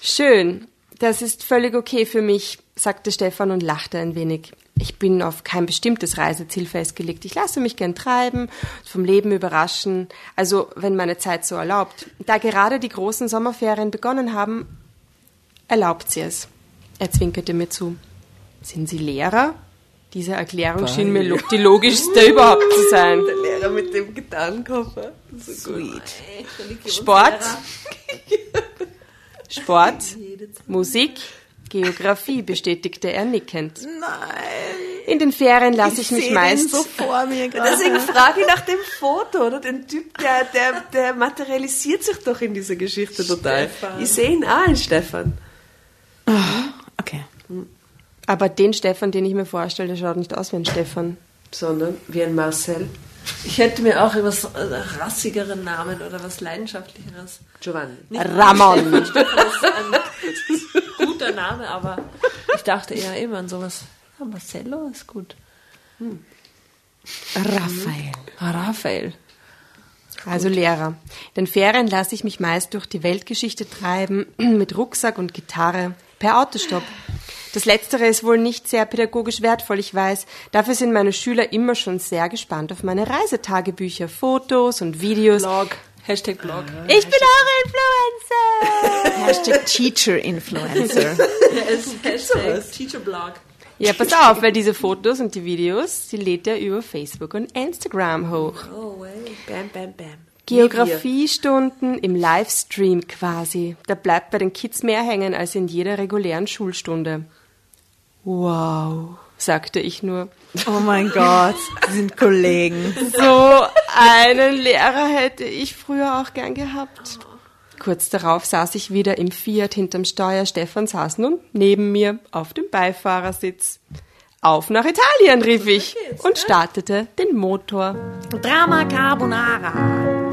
Schön. Das ist völlig okay für mich, sagte Stefan und lachte ein wenig. Ich bin auf kein bestimmtes Reiseziel festgelegt. Ich lasse mich gern treiben, vom Leben überraschen, also wenn meine Zeit so erlaubt. Da gerade die großen Sommerferien begonnen haben, erlaubt sie es. Er zwinkerte mir zu. Sind Sie Lehrer? Diese Erklärung schien mir die logischste überhaupt zu sein. Der Lehrer mit dem Gitarrenkoffer. So Sweet. Sport, Sport, *laughs* Musik, Geografie, bestätigte er nickend. Nein. In den Ferien lasse ich, mich seh den meist. so vor mir gerade. Deswegen frage ich nach dem Foto, oder? Den Typ, der, der, der materialisiert sich doch in dieser Geschichte total. Stefan. Ich sehe ihn auch in Stefan. Okay. Aber den Stefan, den ich mir vorstelle, der schaut nicht aus wie ein Stefan. Sondern wie ein Marcel. Ich hätte mir auch etwas äh, rassigeren Namen oder was leidenschaftlicheres. Giovanni. Ramon. Stefan ist ein *laughs* guter Name, aber ich dachte eher immer an sowas. Ja, Marcello ist gut. Raphael. Ah, Raphael. Also Lehrer. In den Ferien lasse ich mich meist durch die Weltgeschichte treiben, *clears throat* mit Rucksack und Gitarre, per Autostopp. Das Letztere ist wohl nicht sehr pädagogisch wertvoll, ich weiß. Dafür sind meine Schüler immer schon sehr gespannt auf meine Reisetagebücher, Fotos und Videos. Blog. Hashtag Blog. Ich bin eure Influencer! *laughs* Hashtag Teacher Influencer. *laughs* Hashtag Teacherblog. Ja, pass auf, weil diese Fotos und die Videos, die lädt er über Facebook und Instagram hoch. Oh, way. Bam, bam, bam. Geografiestunden im Livestream quasi. Da bleibt bei den Kids mehr hängen als in jeder regulären Schulstunde. Wow, sagte ich nur. Oh mein Gott, sie sind Kollegen. So einen Lehrer hätte ich früher auch gern gehabt. Kurz darauf saß ich wieder im Fiat hinterm Steuer. Stefan saß nun neben mir auf dem Beifahrersitz. Auf nach Italien, rief ich und startete den Motor. Drama Carbonara.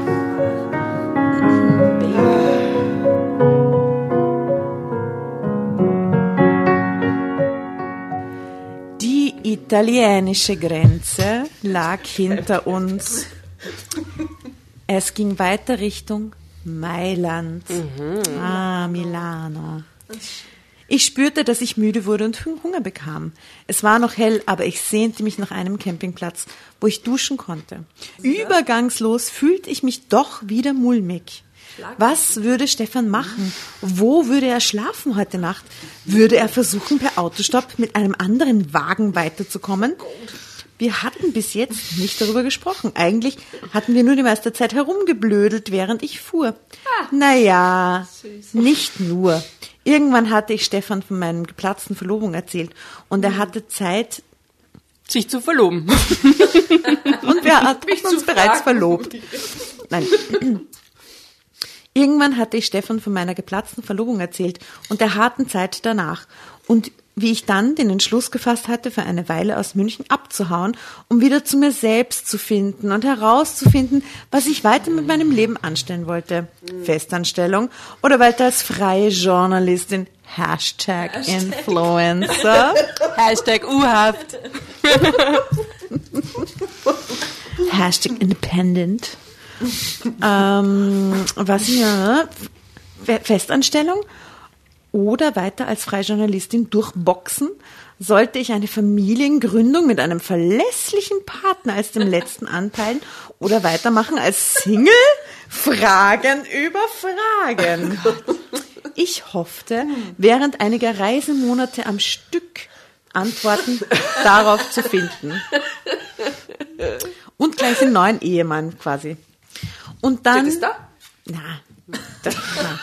Italienische Grenze lag hinter uns. Es ging weiter Richtung Mailand. Ah, Milano. Ich spürte, dass ich müde wurde und Hunger bekam. Es war noch hell, aber ich sehnte mich nach einem Campingplatz, wo ich duschen konnte. Übergangslos fühlte ich mich doch wieder mulmig. Was würde Stefan machen? Wo würde er schlafen heute Nacht? Würde er versuchen, per Autostopp mit einem anderen Wagen weiterzukommen? Wir hatten bis jetzt nicht darüber gesprochen. Eigentlich hatten wir nur die meiste Zeit herumgeblödelt, während ich fuhr. Naja, nicht nur. Irgendwann hatte ich Stefan von meinem geplatzten Verlobung erzählt und er hatte Zeit Sich zu verloben. *laughs* und wir hatten uns bereits verlobt. Nein. Irgendwann hatte ich Stefan von meiner geplatzten Verlobung erzählt und der harten Zeit danach. Und wie ich dann den Entschluss gefasst hatte, für eine Weile aus München abzuhauen, um wieder zu mir selbst zu finden und herauszufinden, was ich weiter mit meinem Leben anstellen wollte. Festanstellung oder weiter als freie Journalistin. Hashtag Influencer. *laughs* Hashtag U-Haft. Hashtag Independent. Ähm, was ja, Fe- Festanstellung oder weiter als freie Journalistin durchboxen, sollte ich eine Familiengründung mit einem verlässlichen Partner als dem letzten anteilen oder weitermachen als Single? Fragen über Fragen. Ich hoffte, während einiger Reisemonate am Stück Antworten darauf zu finden. Und gleich den neuen Ehemann quasi. Und dann. Steht es da? Na, das, na.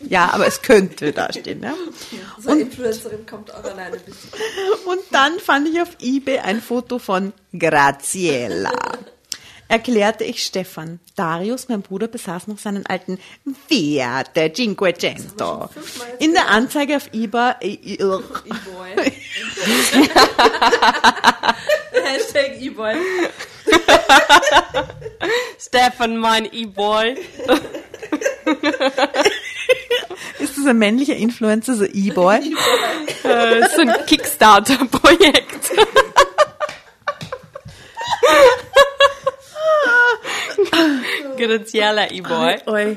ja, aber es könnte da stehen. Ja? So eine Influencerin kommt auch alleine bis. Und dann fand ich auf eBay ein Foto von Graziella. Erklärte ich Stefan. Darius, mein Bruder, besaß noch seinen alten Fiat 500. In der Anzeige auf eBay, äh, E-Boy. *laughs* *laughs* Hashtag E-Boy. *laughs* Stefan, mein E-Boy. ist das ein männlicher Influencer, so E-Boy? Äh, so ein Kickstarter-Projekt. *laughs* Graziella E-Boy.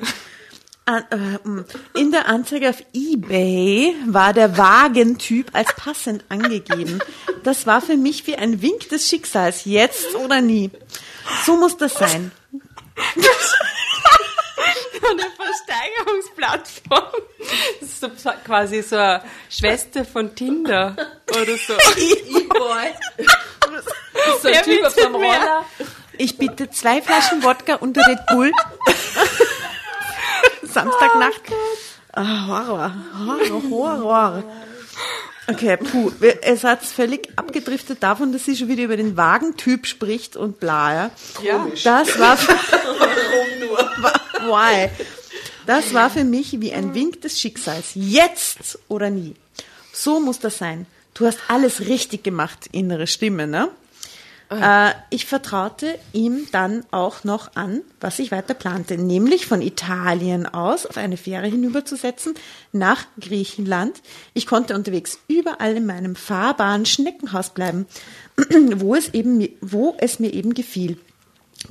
Äh, mm. In der Anzeige auf eBay war der Wagentyp als passend angegeben. Das war für mich wie ein Wink des Schicksals, jetzt oder nie. So muss das sein. *laughs* eine Versteigerungsplattform. Das ist so quasi so eine Schwester von Tinder oder so. *laughs* E-Boy. so ein Typ auf dem Roller. Ich bitte zwei Flaschen Wodka und Red Bull. *laughs* Samstagnacht. Ah, Horror, Horror, Horror. Okay, puh, es hat völlig abgedriftet davon, dass sie schon wieder über den Wagentyp spricht und bla, ja. Ja. Das war für, Why? Das war für mich wie ein Wink des Schicksals. Jetzt oder nie. So muss das sein. Du hast alles richtig gemacht, innere Stimme, ne? Äh, ich vertraute ihm dann auch noch an, was ich weiter plante, nämlich von Italien aus auf eine Fähre hinüberzusetzen nach Griechenland. Ich konnte unterwegs überall in meinem fahrbaren Schneckenhaus bleiben, *clears throat* wo es eben, wo es mir eben gefiel.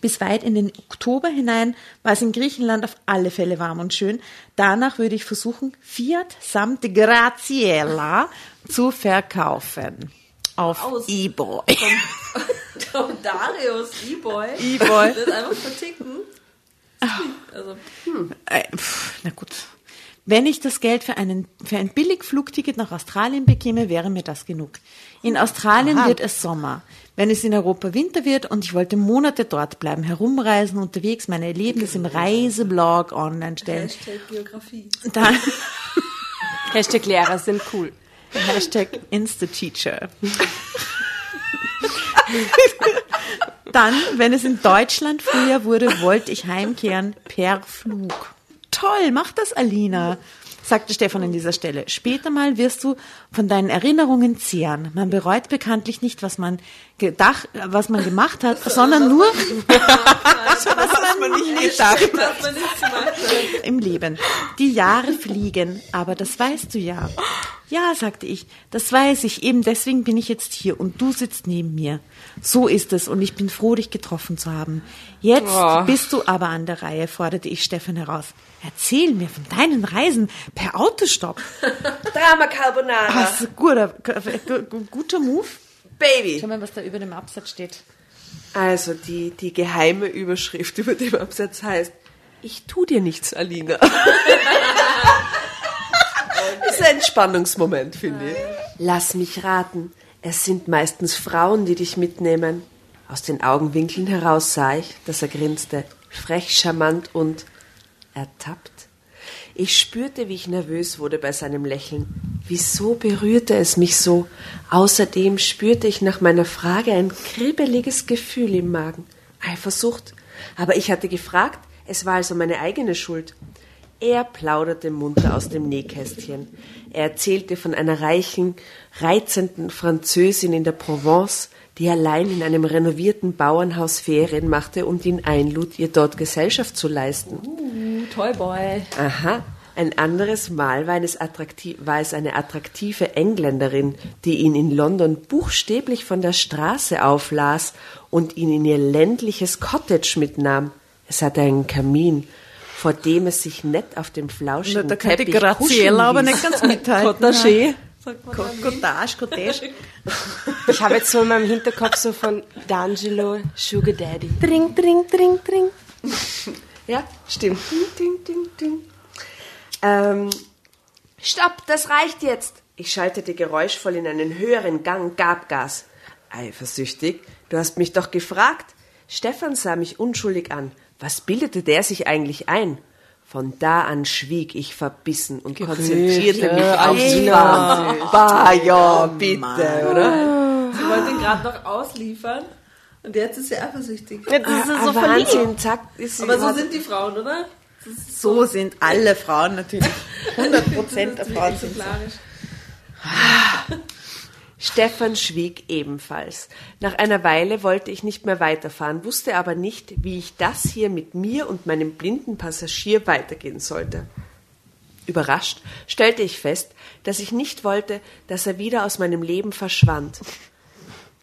Bis weit in den Oktober hinein war es in Griechenland auf alle Fälle warm und schön. Danach würde ich versuchen, Fiat samt Graziella zu verkaufen. Auf Aus. eBay. *laughs* Tom Darius, E-Boy. E-Boy. Das einfach verticken. Also, Äh, pff, na gut. Wenn ich das Geld für, einen, für ein Billigflugticket nach Australien bekäme, wäre mir das genug. In Australien wird es Sommer. Wenn es in Europa Winter wird und ich wollte Monate dort bleiben, herumreisen, unterwegs meine Erlebnisse im Reiseblog online stellen, Hashtag Geografie. dann Hashtag Lehrer sind cool. Hashtag Insta-Teacher. *laughs* Dann, wenn es in Deutschland früher wurde, wollte ich heimkehren per Flug. Toll, mach das, Alina, sagte Stefan an dieser Stelle. Später mal wirst du von deinen Erinnerungen zehren. Man bereut bekanntlich nicht, was man gedacht, was man gemacht hat, sondern nur, *laughs* was man nicht gedacht hat Was man nicht gemacht hat. im Leben. Die Jahre fliegen, aber das weißt du ja. Ja, sagte ich, das weiß ich, eben deswegen bin ich jetzt hier und du sitzt neben mir. So ist es und ich bin froh, dich getroffen zu haben. Jetzt Oh. bist du aber an der Reihe, forderte ich Stefan heraus. Erzähl mir von deinen Reisen per Autostopp. *laughs* Drama Carbonara. Ein guter, gu- guter Move. Baby. Schau mal, was da über dem Absatz steht. Also die, die geheime Überschrift *laughs* über dem Absatz heißt, ich tu dir nichts, Alina. *laughs* Ist ein Entspannungsmoment, finde ich. Lass mich raten. Es sind meistens Frauen, die dich mitnehmen. Aus den Augenwinkeln heraus sah ich, dass er grinste. Frech, charmant und ertappt. Ich spürte, wie ich nervös wurde bei seinem Lächeln. Wieso berührte es mich so? Außerdem spürte ich nach meiner Frage ein kribbeliges Gefühl im Magen. Eifersucht. Aber ich hatte gefragt, es war also meine eigene Schuld. Er plauderte munter aus dem Nähkästchen. Er erzählte von einer reichen, reizenden Französin in der Provence, die allein in einem renovierten Bauernhaus Ferien machte und ihn einlud, ihr dort Gesellschaft zu leisten. Toyboy. Aha. Ein anderes Mal war es, war es eine attraktive Engländerin, die ihn in London buchstäblich von der Straße auflas und ihn in ihr ländliches Cottage mitnahm. Es hatte einen Kamin, vor dem es sich nett auf dem flauschigen Da kann die Graziella aber nicht ganz mithalten. *laughs* Cottage. Cottage, Cottage. *laughs* Ich habe jetzt so in meinem Hinterkopf so von D'Angelo Sugar Daddy. Dring, dring, dring, dring. Ja, stimmt. Ding, ding, ding, ding. Ähm, stopp, das reicht jetzt. Ich schaltete geräuschvoll in einen höheren Gang, gab Gas. Eifersüchtig? Du hast mich doch gefragt. Stefan sah mich unschuldig an. Was bildete der sich eigentlich ein? Von da an schwieg ich verbissen und konzentrierte mich aufs Fahren. Bah, ja, bitte, oder? Sie wollte ihn gerade noch ausliefern. Und jetzt ist sie eifersüchtig. Das ist so Ah, verliebt. Wahnsinn, zack. Ist sie Aber so sind die Frauen, oder? So sind alle Frauen natürlich. *laughs* 100 Prozent der Frauen sind so. Stefan schwieg ebenfalls. Nach einer Weile wollte ich nicht mehr weiterfahren, wusste aber nicht, wie ich das hier mit mir und meinem blinden Passagier weitergehen sollte. Überrascht stellte ich fest, dass ich nicht wollte, dass er wieder aus meinem Leben verschwand.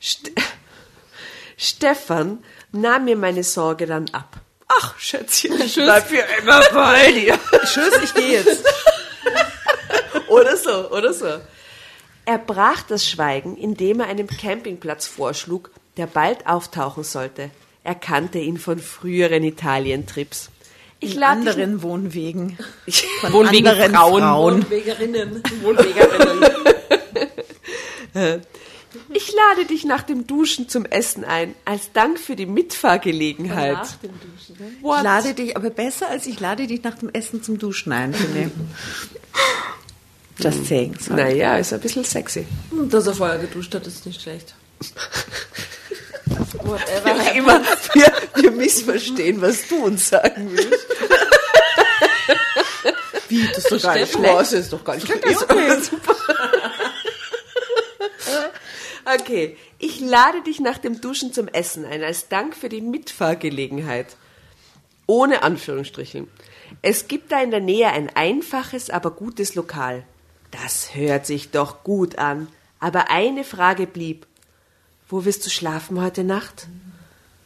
St *laughs* Stefan nahm mir meine Sorge dann ab. Ach, Schätzchen, ich bleib für immer bei *laughs* dir. Tschüss, ich gehe jetzt. *laughs* Oder so, oder so. Er brach das Schweigen, indem er einen Campingplatz vorschlug, der bald auftauchen sollte. Er kannte ihn von früheren Italientrips. Ich In lade dich, anderen Wohnwegen. *laughs* Von Wohnwegen anderen Frauen. Frauen. Wegerinnen. *laughs* *laughs* ich lade dich nach dem Duschen zum Essen ein, als Dank für die Mitfahrgelegenheit. Nach dem Duschen. Ne? Ich lade dich, aber besser als ich lade dich nach dem Essen zum Duschen ein, finde ich. Just saying. Sorry. Naja, ist ein bisschen sexy. Und dass er vorher geduscht hat, ist nicht schlecht. *laughs* Whatever. Immer, wir, wir missverstehen, was du uns sagen willst. *laughs* Wie, das ist doch gar nicht schlecht. das ist doch gar nicht schlecht. Ja, okay. Super. *laughs* Okay, ich lade dich nach dem Duschen zum Essen ein, als Dank für die Mitfahrgelegenheit. Ohne Anführungsstrichen. Es gibt da in der Nähe ein einfaches, aber gutes Lokal. Das hört sich doch gut an. Aber eine Frage blieb. Wo wirst du schlafen heute Nacht?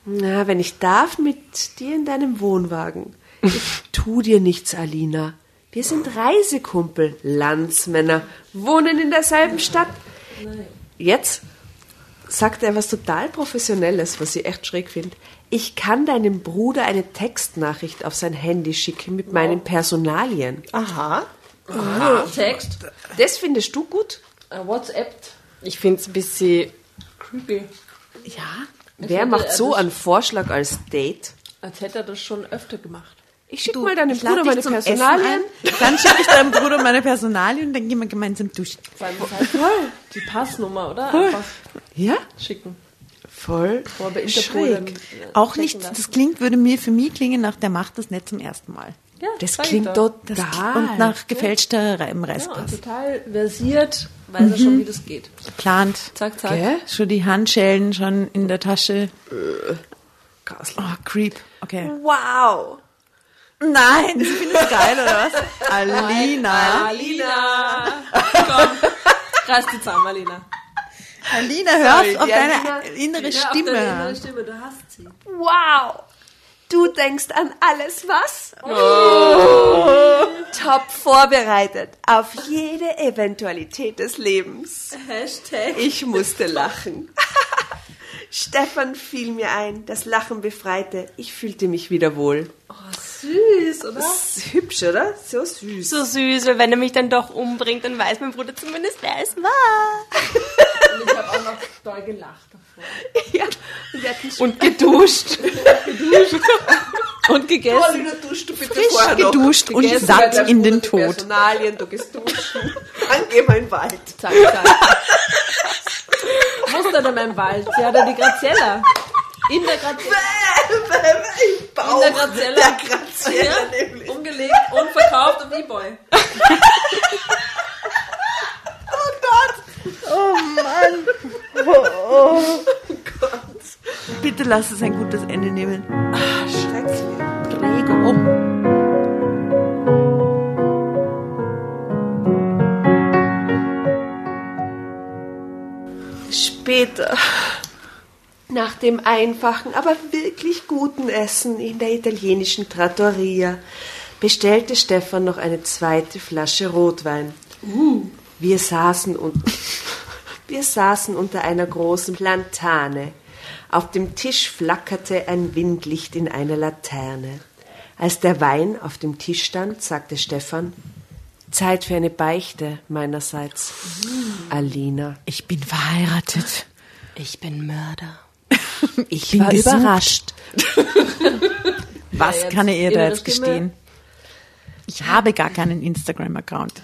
Na, wenn ich darf, mit dir in deinem Wohnwagen. Ich *laughs* tu dir nichts, Alina. Wir sind Reisekumpel, Landsmänner, wohnen in derselben Stadt. Jetzt sagt er was total Professionelles, was ich echt schräg finde. Ich kann deinem Bruder eine Textnachricht auf sein Handy schicken mit meinen Personalien. Aha. Text. Das findest du gut? Äh, WhatsApp. Ich finde es ein bisschen Creepy. Ja. Wer finde, macht so ist- einen Vorschlag als Date? Als hätte er das schon öfter gemacht. Ich schicke mal deinem ich Bruder meine Personalien. *laughs* Dann schicke ich deinem Bruder meine Personalien und dann gehen wir gemeinsam duschen. Voll. Die Passnummer, oder? Einfach Ja? schicken. Voll dann, schräg. äh, Auch nicht, lassen. das klingt, würde mir für mich klingen nach, der macht das nicht zum ersten Mal. Ja, Das klingt total. Und nach gefälschter Ja, Reimreißpass. und total versiert, weiß er schon, wie das geht. Plant. Zack, zack. Gell? Schon die Handschellen schon in der Tasche. Grauslich. Oh, creep. Okay. Wow. Nein, das finde ich geil, oder was? *laughs* Alina. Alina! *laughs* Komm, reiß die zusammen, Alina. Alina, hör auf, Ja, deine innere Stimme, du hast sie. Wow. Du denkst an alles, was? Oh. Top vorbereitet auf jede Eventualität des Lebens. Hashtag. Ich musste lachen. *laughs* Stefan fiel mir ein, das Lachen befreite. Ich fühlte mich wieder wohl. Oh, süß, oder? Das ist hübsch, oder? So süß. so süß, weil wenn er mich dann doch umbringt, dann weiß mein Bruder zumindest, wer es war. *laughs* Und ich habe auch noch doll gelacht. *laughs* Ja. Und, Und *laughs* geduscht. Und gegessen. Alina, duschst du bitte Frisch vorher noch. geduscht und Gegessen satt in den Tod. Personalien, du gehst duschen. Dann gehen wir in den Wald. Zack, zack. Was ist denn in meinem Wald? Sie hat ja die Graziella. In der Graziella. Im Bauch. In der Graziella. Der Graziella Ja, umgelegt und verkauft auf Ebay. *laughs* Oh Mann. Oh, Bitte lass es ein gutes Ende nehmen. Schrecklich. Rego. um. Später, nach dem einfachen, aber wirklich guten Essen in der italienischen Trattoria, bestellte Stefan noch eine zweite Flasche Rotwein. Wir saßen und *laughs* wir saßen unter einer großen Plantane. Auf dem Tisch flackerte ein Windlicht in einer Laterne. Als der Wein auf dem Tisch stand, sagte Stefan, Zeit für eine Beichte meinerseits. Alina. Ich bin verheiratet. Ich bin Mörder. *laughs* Ich bin war gesucht. überrascht. *laughs* Was Ja, kann er ihr da jetzt Stimme. gestehen? Ich habe gar keinen Instagram-Account.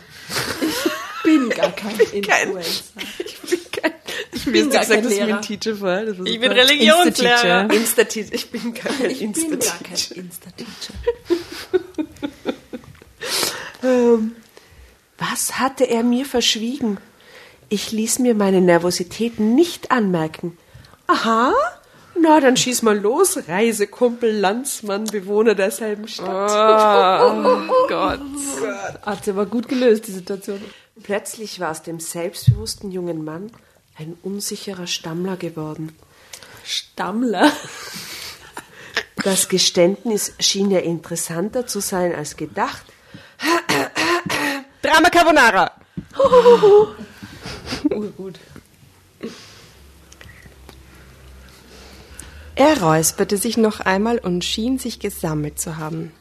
Bin gar kein Influencer. Ich bin kein, ich bin gar kein Lehrer. Teacher vor. Das war Ich super. bin Religionslehrer. Insta-Teacher. Ich bin kein Ich bin gar Insta-Teacher. kein *laughs* Insta-Teacher. Ähm, was hatte er mir verschwiegen? Ich ließ mir meine Nervosität nicht anmerken. Aha, na dann schieß mal los, Reisekumpel, Landsmann, Bewohner derselben Stadt. Oh *laughs* Gott. Hat sie aber gut gelöst, die Situation. Plötzlich war aus dem selbstbewussten jungen Mann ein unsicherer Stammler geworden. Stammler. *laughs* Das Geständnis schien ja interessanter zu sein als gedacht. Drama Carbonara. Urgut. Er räusperte sich noch einmal und schien sich gesammelt zu haben.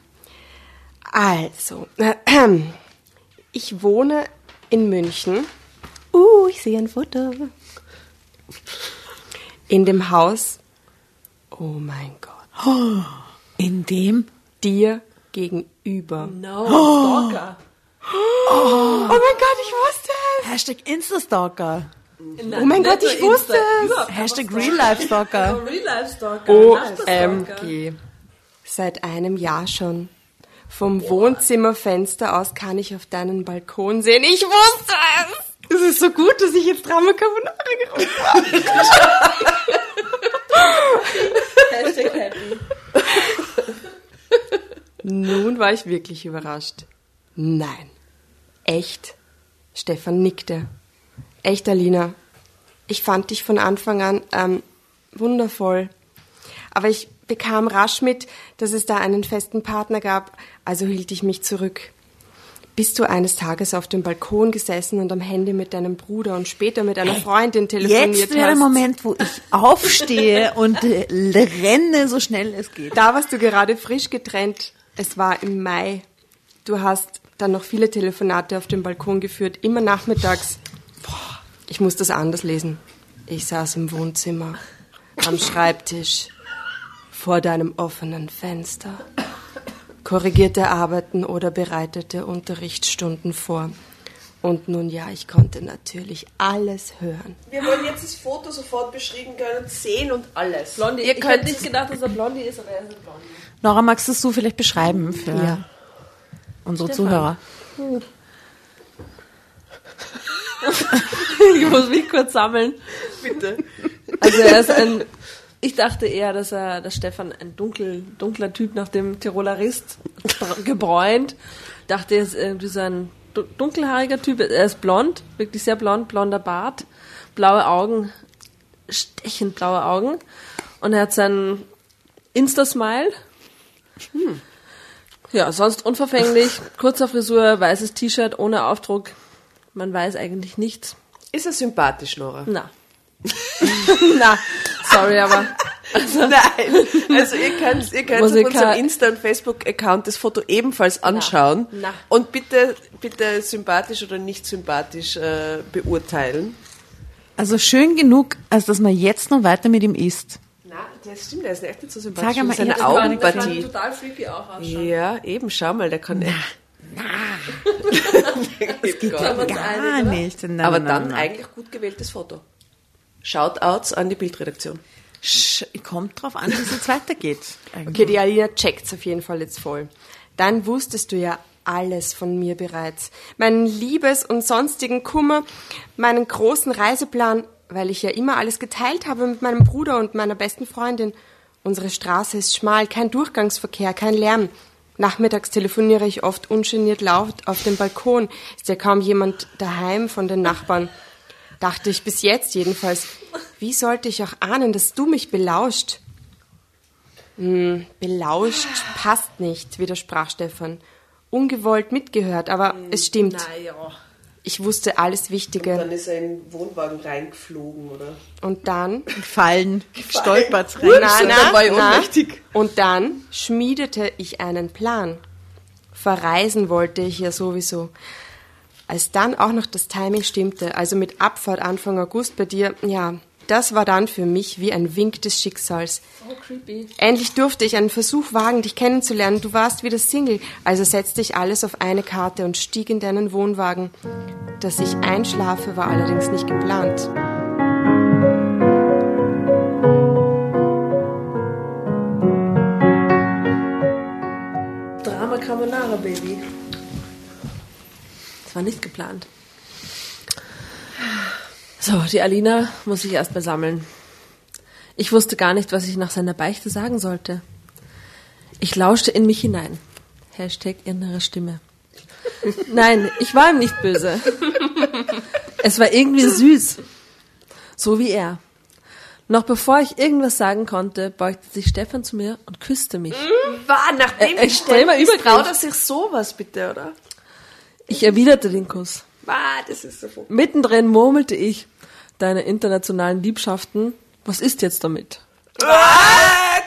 Also, *clears throat* ich wohne in München. Uh, ich sehe ein Foto. In dem Haus. Oh mein Gott. *gasps* In dem? Dir gegenüber. No, *gasps* Stalker. Oh mein Gott, ich wusste es. Hashtag Instastalker. Oh mein Gott, ich wusste es. Hashtag Real Life Stalker. *laughs* Real Life Stalker. OMG. Seit einem Jahr schon. Vom Wohnzimmerfenster aus kann ich auf deinen Balkon sehen. Ich wusste es. Es ist so gut, dass ich jetzt Drama Carbonara gerufen habe. Hashtag happy. Nun war ich wirklich überrascht. Nein. Echt? Stefan nickte. Echt, Alina. Ich fand dich von Anfang an ähm, wundervoll. Aber ich bekam rasch mit, dass es da einen festen Partner gab, also hielt ich mich zurück. Bist du eines Tages auf dem Balkon gesessen und am Handy mit deinem Bruder und später mit einer Freundin telefoniert Jetzt wäre der hast? Moment, wo ich aufstehe *laughs* und äh, renne, so schnell es geht. Da warst du gerade frisch getrennt. Es war im Mai. Du hast dann noch viele Telefonate auf dem Balkon geführt, immer nachmittags. Boah, ich muss das anders lesen. Ich saß im Wohnzimmer, am Schreibtisch, vor deinem offenen Fenster, korrigierte Arbeiten oder bereitete Unterrichtsstunden vor. Und nun ja, ich konnte natürlich alles hören. Wir wollen jetzt das Foto sofort beschrieben können, sehen und alles. Blondie. Ihr ich könnt hätte nicht gedacht, dass er Blondie ist, aber er ist ein Blondie. Nora, magst du vielleicht beschreiben für Ja. unsere Zuhörer? Ich muss mich kurz sammeln. bitte. Also er ist ein. Ich dachte eher, dass er, dass Stefan ein dunkel, dunkler Typ nach dem Tiroler Rist br- *laughs* gebräunt. Dachte, er ist irgendwie so ein du- dunkelhaariger Typ. Er ist blond, wirklich sehr blond, blonder Bart, blaue Augen, stechend blaue Augen. Und er hat seinen Insta-Smile. Ja, sonst unverfänglich, *laughs* kurzer Frisur, weißes T-Shirt ohne Aufdruck. Man weiß eigentlich nichts. Ist er sympathisch, Nora? Na. *laughs* Na, sorry, aber. *laughs* Nein. Also ihr könnt, ihr könnt auf unserem Insta- und Facebook-Account das Foto ebenfalls anschauen. Na. Und bitte, bitte sympathisch oder nicht sympathisch äh, beurteilen. Also schön genug, als dass man jetzt noch weiter mit ihm isst. Nein, das stimmt, der ist echt nicht so sympathisch. Sag einmal, Seine ich hab gar Augenpartie. total freaky auch ausschauen. Ja, eben, schau mal, der kann echt. *laughs* das geht uns Gar einig, oder? nicht. Nein, Aber nein, dann nein. eigentlich gut gewähltes Foto. Shoutouts an die Bildredaktion. Sch- Kommt drauf an, wie es jetzt weitergeht. Okay, die Alina checkt's auf jeden Fall jetzt voll. Dann wusstest du ja alles von mir bereits. Meinen Liebes- und sonstigen Kummer, meinen großen Reiseplan, weil ich ja immer alles geteilt habe mit meinem Bruder und meiner besten Freundin. Unsere Straße ist schmal, kein Durchgangsverkehr, kein Lärm. Nachmittags telefoniere ich oft ungeniert laut auf dem Balkon. Ist ja kaum jemand daheim von den Nachbarn. Dachte ich bis jetzt jedenfalls. Wie sollte ich auch ahnen, dass du mich belauscht? Hm, belauscht passt nicht, widersprach Stefan. Ungewollt mitgehört, aber es stimmt. Naja. Ich wusste alles Wichtige. Dann ist er in den Wohnwagen reingeflogen, oder? Und dann, Fallen, stolpert rein. Und dann war ich ohnmächtig. und dann schmiedete ich einen Plan. Verreisen wollte ich ja sowieso. Als dann auch noch das Timing stimmte, also mit Abfahrt Anfang August bei dir, ja, das war dann für mich wie ein Wink des Schicksals. Oh, creepy. Endlich durfte ich einen Versuch wagen, dich kennenzulernen. Du warst wieder Single, also setzte ich alles auf eine Karte und stieg in deinen Wohnwagen. Dass ich einschlafe, war allerdings nicht geplant. Drama Carbonara, Baby. War nicht geplant. So, die Alina muss ich erst mal sammeln. Ich wusste gar nicht, was ich nach seiner Beichte sagen sollte. Ich lauschte in mich hinein. Hashtag innere Stimme. Nein, ich war ihm nicht böse. Es war irgendwie süß. So wie er. Noch bevor ich irgendwas sagen konnte, beugte sich Stefan zu mir und küsste mich. War, nachdem Äh, ich extremer stelle, Übergriff. traut er sich sowas bitte, oder? Ich erwiderte den Kuss. War, das ist so Mittendrin murmelte ich, deine internationalen Liebschaften, was ist jetzt damit? Ah,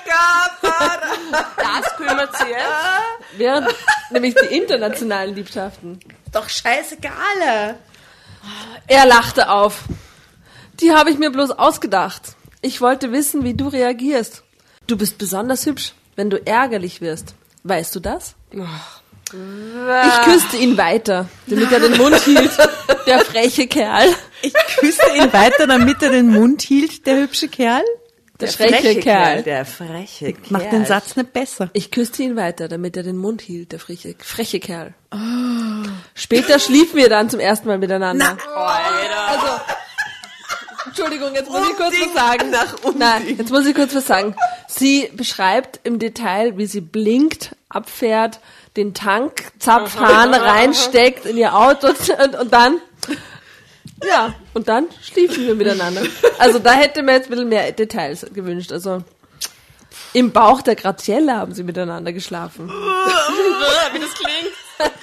Das kümmert sie jetzt. Während nämlich die internationalen Liebschaften. Doch scheißegal. Er lachte auf. Die habe ich mir bloß ausgedacht. Ich wollte wissen, wie du reagierst. Du bist besonders hübsch, wenn du ärgerlich wirst. Weißt du das? Ich küsste ihn weiter, damit er den Mund hielt. Der freche Kerl. Ich küsste ihn weiter, damit er den Mund hielt, der hübsche Kerl. Der freche Kerl. Der freche Kerl. Macht den Satz nicht besser. Ich küsste ihn weiter, damit er den Mund hielt, der freche, freche Kerl. Später schliefen wir dann zum ersten Mal miteinander. Also, Entschuldigung, jetzt muss ich kurz was sagen. Nein, jetzt muss ich kurz was sagen. Sie beschreibt im Detail, wie sie blinkt, abfährt, den Tankzapfhahn reinsteckt in ihr Auto *laughs* und, und dann ja, und dann schliefen wir miteinander. Also da hätte mir jetzt ein bisschen mehr Details gewünscht. Also im Bauch der Graziella haben sie miteinander geschlafen. Wie das klingt. *laughs*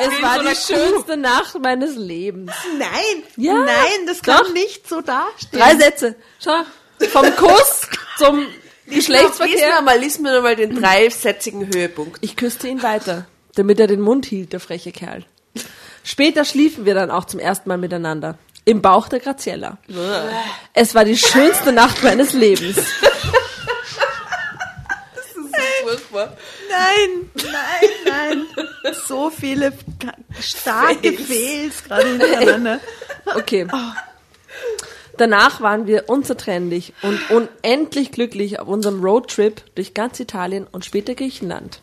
Es war die schönste Nacht meines Lebens. Nein, Ja, nein, das kann doch. nicht so dastehen. Drei Sätze. Schau. Vom Kuss zum Lies Geschlechtsverkehr. mir mal, lies mir mal den dreisätzigen Höhepunkt. Ich küsste ihn weiter, damit er den Mund hielt, der freche Kerl. Später schliefen wir dann auch zum ersten Mal miteinander. Im Bauch der Graziella. Es war die schönste Nacht meines Lebens. Furchtbar. Nein, nein, nein. So viele starke Fails gerade hintereinander. Okay. Danach waren wir unzertrennlich und unendlich glücklich auf unserem Roadtrip durch ganz Italien und später Griechenland.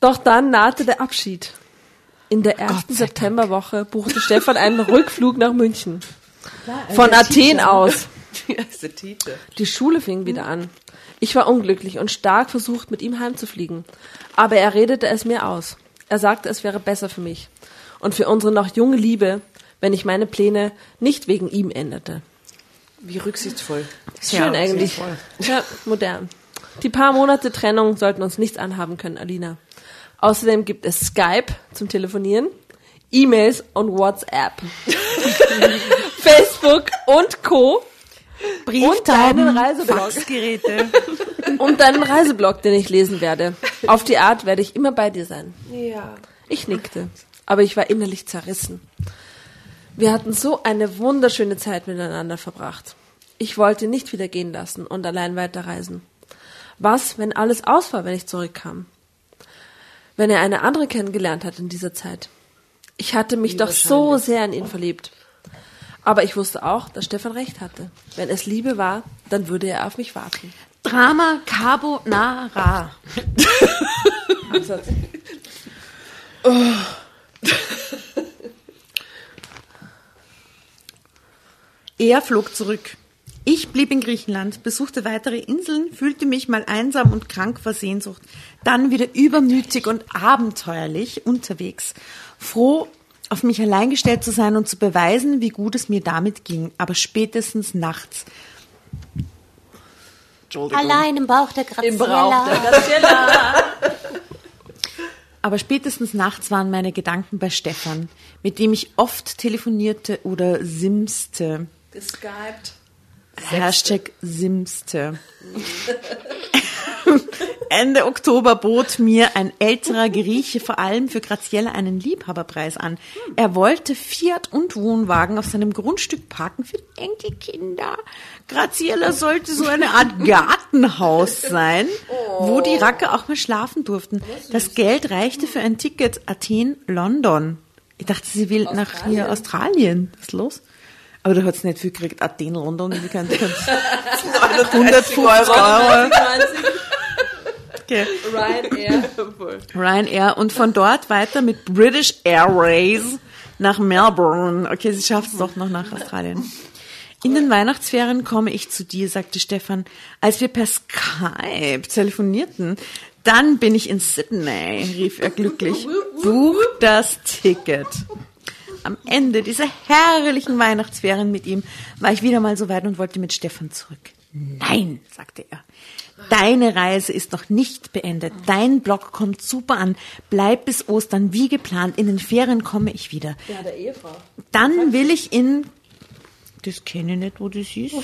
Doch dann nahte der Abschied. In der ersten Septemberwoche buchte Stefan einen *laughs* Rückflug nach München. Von Athen aus. *laughs* Die Schule fing wieder an. Ich war unglücklich und stark versucht, mit ihm heimzufliegen. Aber er redete es mir aus. Er sagte, es wäre besser für mich und für unsere noch junge Liebe, wenn ich meine Pläne nicht wegen ihm änderte. Wie rücksichtsvoll. Schön eigentlich. Ja, modern. Die paar Monate Trennung sollten uns nichts anhaben können, Alina. Außerdem gibt es Skype zum Telefonieren, E-Mails und WhatsApp. *laughs* Facebook und Co. Und deinen Reiseblog. Faxgeräte. Und deinen Reiseblog, den ich lesen werde. Auf die Art werde ich immer bei dir sein. Ja. Ich nickte, aber ich war innerlich zerrissen. Wir hatten so eine wunderschöne Zeit miteinander verbracht. Ich wollte nicht wieder gehen lassen und allein weiterreisen. Was, wenn alles aus war, wenn ich zurückkam? Wenn er eine andere kennengelernt hat in dieser Zeit? Ich hatte mich doch so sehr in ihn verliebt. Aber ich wusste auch, dass Stefan recht hatte. Wenn es Liebe war, dann würde er auf mich warten. Drama Carbonara. Absatz. *laughs* Er flog zurück. Ich blieb in Griechenland, besuchte weitere Inseln, fühlte mich mal einsam und krank vor Sehnsucht, dann wieder übermütig und abenteuerlich unterwegs, froh, auf mich allein gestellt zu sein und zu beweisen, wie gut es mir damit ging, aber spätestens nachts. Allein im Bauch der Graziella. Im Brauch der Graziella. *laughs* Aber spätestens nachts waren meine Gedanken bei Stefan, mit dem ich oft telefonierte oder simste. Geskypt. Hashtag Simste. *laughs* Ende Oktober bot mir ein älterer Grieche vor allem für Graziella einen Liebhaberpreis an. Er wollte Fiat und Wohnwagen auf seinem Grundstück parken für die Enkelkinder. Graziella sollte so eine Art *laughs* Gartenhaus sein, wo die Racker auch mal schlafen durften. Das Geld reichte für ein Ticket Athen-London. Ich dachte, sie will nach hier Australien. Was ist los? Aber du hast nicht viel gekriegt. Athen, London, wie kann ich 150 Euro. Okay. Ryanair. Ryanair und von dort weiter mit British Airways nach Melbourne. Okay, sie schafft es doch noch nach Australien. In den Weihnachtsferien komme ich zu dir, sagte Stefan, als wir per Skype telefonierten. Dann bin ich in Sydney, rief er glücklich. Buch das Ticket. Am Ende dieser herrlichen Weihnachtsferien mit ihm war ich wieder mal so weit und wollte mit Stefan zurück. Nein, sagte er. Deine Reise ist noch nicht beendet. Dein Blog kommt super an. Bleib bis Ostern wie geplant. In den Ferien komme ich wieder. Ja, der Ehefrau. Dann will ich in. Das kenne ich nicht, wo das ist.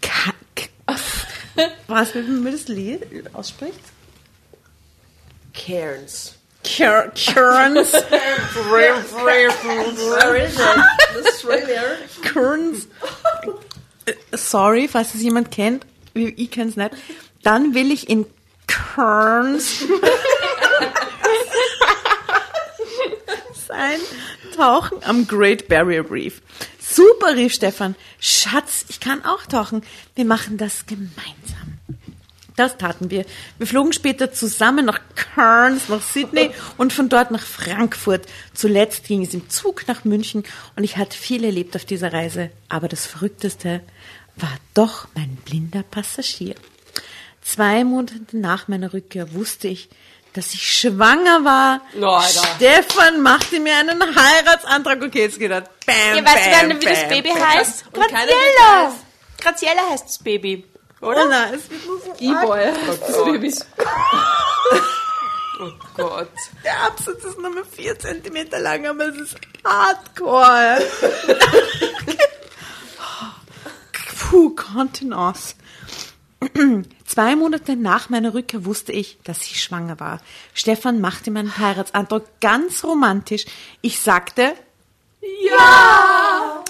Ka Was, wie man das Lied ausspricht? Cairns. Kearns. Where is *laughs* it? Australia. Kearns. Sorry, falls es jemand kennt. Ich kenne es nicht. Dann will ich in Kearns sein tauchen am Great Barrier Reef. Super, rief Stefan. Schatz, ich kann auch tauchen. Wir machen das gemeinsam. Das taten wir. Wir flogen später zusammen nach Cairns, nach Sydney und von dort nach Frankfurt. Zuletzt ging es im Zug nach München und ich hatte viel erlebt auf dieser Reise. Aber das Verrückteste war doch mein blinder Passagier. Zwei Monate nach meiner Rückkehr wusste ich, dass ich schwanger war. Alter. Stefan machte mir einen Heiratsantrag. Okay, jetzt geht er. Bam, Ja, weißt bam, wie das bam, Baby bam. heißt? Graziella. Graziella heißt das Baby. Oh nein, es wird nur so E-Boy. Oh Gott. Der Absatz ist nur mehr 4 cm lang, aber es ist hardcore. Puh, Kontenance. Zwei Monate nach meiner Rückkehr wusste ich, dass ich schwanger war. Stefan machte meinen Heiratsantrag ganz romantisch. Ich sagte, ja!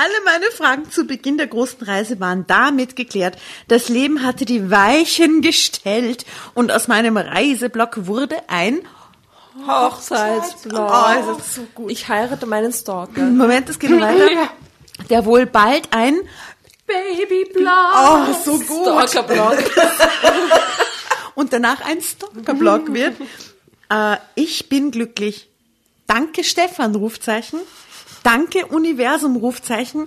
Alle meine Fragen zu Beginn der großen Reise waren damit geklärt. Das Leben hatte die Weichen gestellt und aus meinem Reiseblock wurde ein Hochzeitsblog. Oh, ist das so gut. Ich heirate meinen Stalker. Moment, es geht noch weiter. *laughs* Der wohl bald ein Babyblog. Oh, so gut. Stalkerblog. *laughs* und danach ein Stalkerblock wird. Äh, ich bin glücklich. Danke Stefan, Rufzeichen. Danke Universum, Rufzeichen.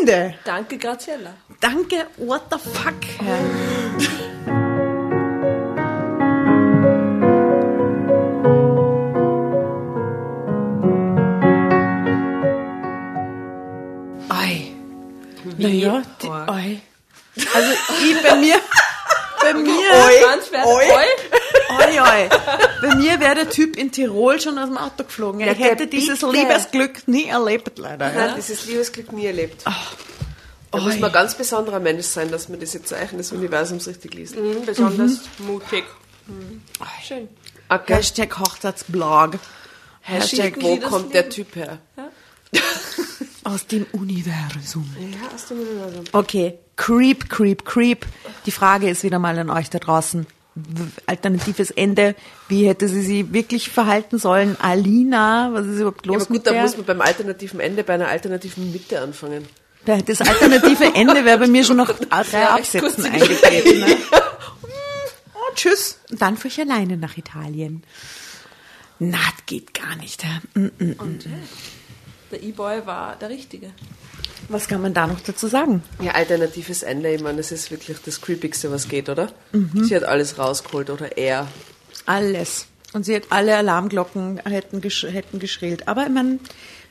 Ende. Danke, Graziella. Danke, what the fuck. Ei. Naja, oi. Also ich bei mir, bei *laughs* mir, Ganz wer- Oi. Oi, oi. Bei mir wäre der Typ in Tirol schon aus dem Auto geflogen. Ich hätte dieses bitte. Liebesglück nie erlebt, leider. Nein, Ja. dieses Liebesglück nie erlebt. Da muss man ein ganz besonderer Mensch sein, dass man diese Zeichen des Universums richtig liest. Mhm, besonders mutig. Schön. Okay. Hashtag Hochzeitsblog. Hashtag, schicken wo kommt der Typ her? *laughs* Aus dem Universum. Ja, aus dem Universum. Okay, creep, creep, creep. Die Frage ist wieder mal an euch da draußen. Alternatives Ende. Wie hätte sie sich wirklich verhalten sollen? Alina, was ist überhaupt Ja, los aber mit gut, da der? muss man beim alternativen Ende bei einer alternativen Mitte anfangen. Das alternative *laughs* Ende wäre bei mir schon nach drei Absätzen eingetreten. Ne? *laughs* Oh, tschüss. Und dann fuhr ich alleine nach Italien. Na, das geht gar nicht. hä? Mm, mm. Und der E-Boy war der Richtige. Was kann man da noch dazu sagen? Ja, alternatives Ende, ich meine, das ist wirklich das Creepigste, was geht, oder? Mhm. Sie hat alles rausgeholt, oder er. Alles. Und sie hat alle Alarmglocken hätten, gesch hätten geschrillt. Aber ich meine,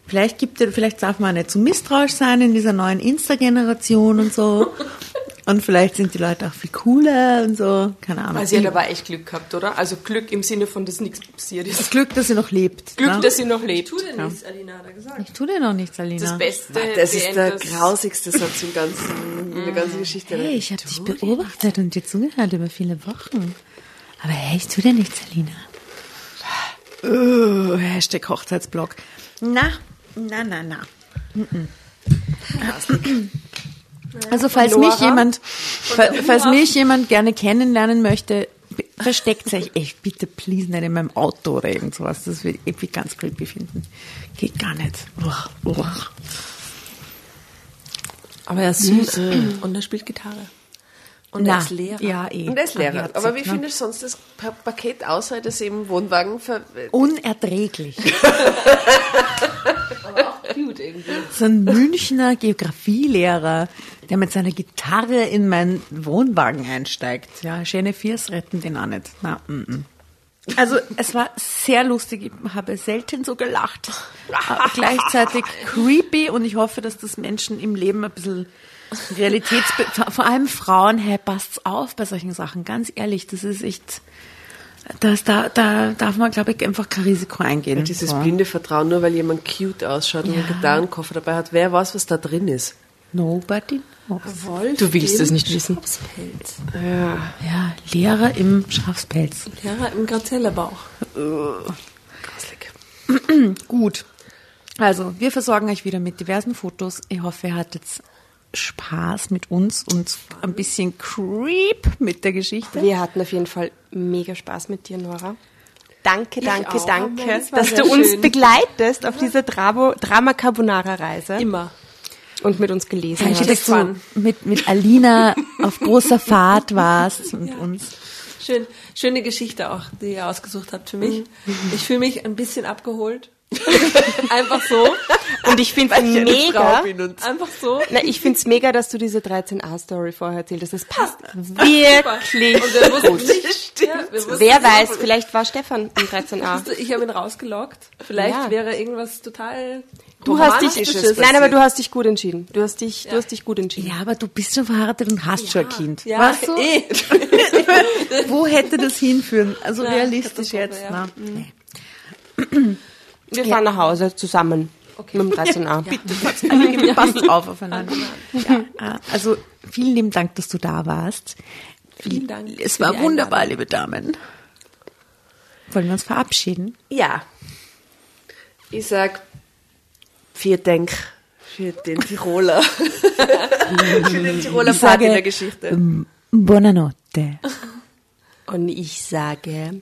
vielleicht gibt vielleicht darf man nicht zu misstrauisch sein in dieser neuen Insta-Generation und so. *laughs* Und vielleicht sind die Leute auch viel cooler und so. Keine Ahnung. Also sie hat aber echt Glück gehabt, oder? Also Glück im Sinne von, dass nichts passiert ist. das Glück, dass sie noch lebt. Glück, ne? dass sie noch lebt. Tu dir nichts, Alina hat er gesagt. Ich tue dir noch nichts, Alina. Das Beste. Das ist der grausigste Satz im ganzen, in der ganzen Geschichte. Hey, ich habe dich beobachtet und dir zugehört über viele Wochen. Aber hey, ich tu dir nichts, Alina. Uh, Hashtag Hochzeitsblog. Na, na, na, na. Mm-mm. Also falls Von mich jemand, fa- falls mich jemand gerne kennenlernen möchte, versteckt euch echt bitte please nicht in meinem Auto oder irgend sowas. Das würde ich irgendwie ganz creepy finden. Geht gar nicht. Uah, uah. Aber er ist süß. *clears throat* Und er spielt Gitarre. Und er Na, ist Lehrer. Ja, eh. Und er ist Lehrer. Aber wie ne? findest du sonst das Pa- Paket außer dass eben Wohnwagen ver Unerträglich. *laughs* Cute irgendwie. So ein Münchner Geografielehrer, der mit seiner Gitarre in meinen Wohnwagen einsteigt. Ja, schöne Viers retten den auch nicht. Na, mm, mm. Also es war sehr lustig, ich habe selten so gelacht. Aber gleichzeitig creepy und ich hoffe, dass das Menschen im Leben ein bisschen Realitäts... Vor allem Frauen, hey, passt's auf bei solchen Sachen. Ganz ehrlich, das ist echt... Das, da, da darf man, glaube ich, einfach kein Risiko eingehen. dieses So. blinde Vertrauen, nur weil jemand cute ausschaut und einen Ja. Gitarrenkoffer dabei hat. Wer weiß, was da drin ist? Nobody knows. Wolf Du willst es nicht wissen. Schafspelz. Ja, Lehrer im Schafspelz. Lehrer im Grazellerbauch. *clears throat* Gut. Also, wir versorgen euch wieder mit diversen Fotos. Ich hoffe, ihr hattet Spaß mit uns und ein bisschen Creep mit der Geschichte. Wir hatten auf jeden Fall mega Spaß mit dir, Nora. Danke, danke, danke, Das war dass du uns schön. begleitest auf dieser Dramo, Drama Carbonara Reise Immer. und mit uns gelesen hast. dass du mit, mit Alina *laughs* auf großer Fahrt warst mit uns. Schön, schöne Geschichte auch, die ihr ausgesucht habt für mich. Ich fühle mich ein bisschen abgeholt. *laughs* Einfach so. Und ich finde es mega. Einfach so. Na, ich finde es mega, dass du diese 13a-Story vorher erzählt hast. Das passt wirklich Und wir wussten gut. nicht. Ja, wir Wer nicht, weiß, ob- vielleicht war Stefan im 13a. Ich habe ihn rausgelockt. Vielleicht Ja. wäre irgendwas total. Du hast dich, nein, aber du hast dich gut entschieden. Du hast dich, du hast dich gut entschieden. Ja, aber du bist schon verheiratet und hast schon ein Kind. Ja, weißt du? eh. *laughs* Wo hätte das hinführen? Also Ja, realistisch jetzt. ja. Na, nee. Wir fahren nach Hause zusammen mit dem 13a. *laughs* *laughs* Alle passt auf aufeinander. Ja, äh, also vielen lieben Dank, dass du da warst. Vielen Dank Es war wunderbar, liebe Damen. Wollen wir uns verabschieden? Ja. Ich sag vielen Dank für den Tiroler. *laughs* für den Tiroler Ich Part sage, in der Geschichte. ähm, Buonanotte. Und ich sage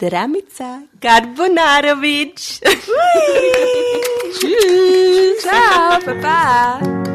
Dramica Garbonarovič. *laughs* Čau, pa pa.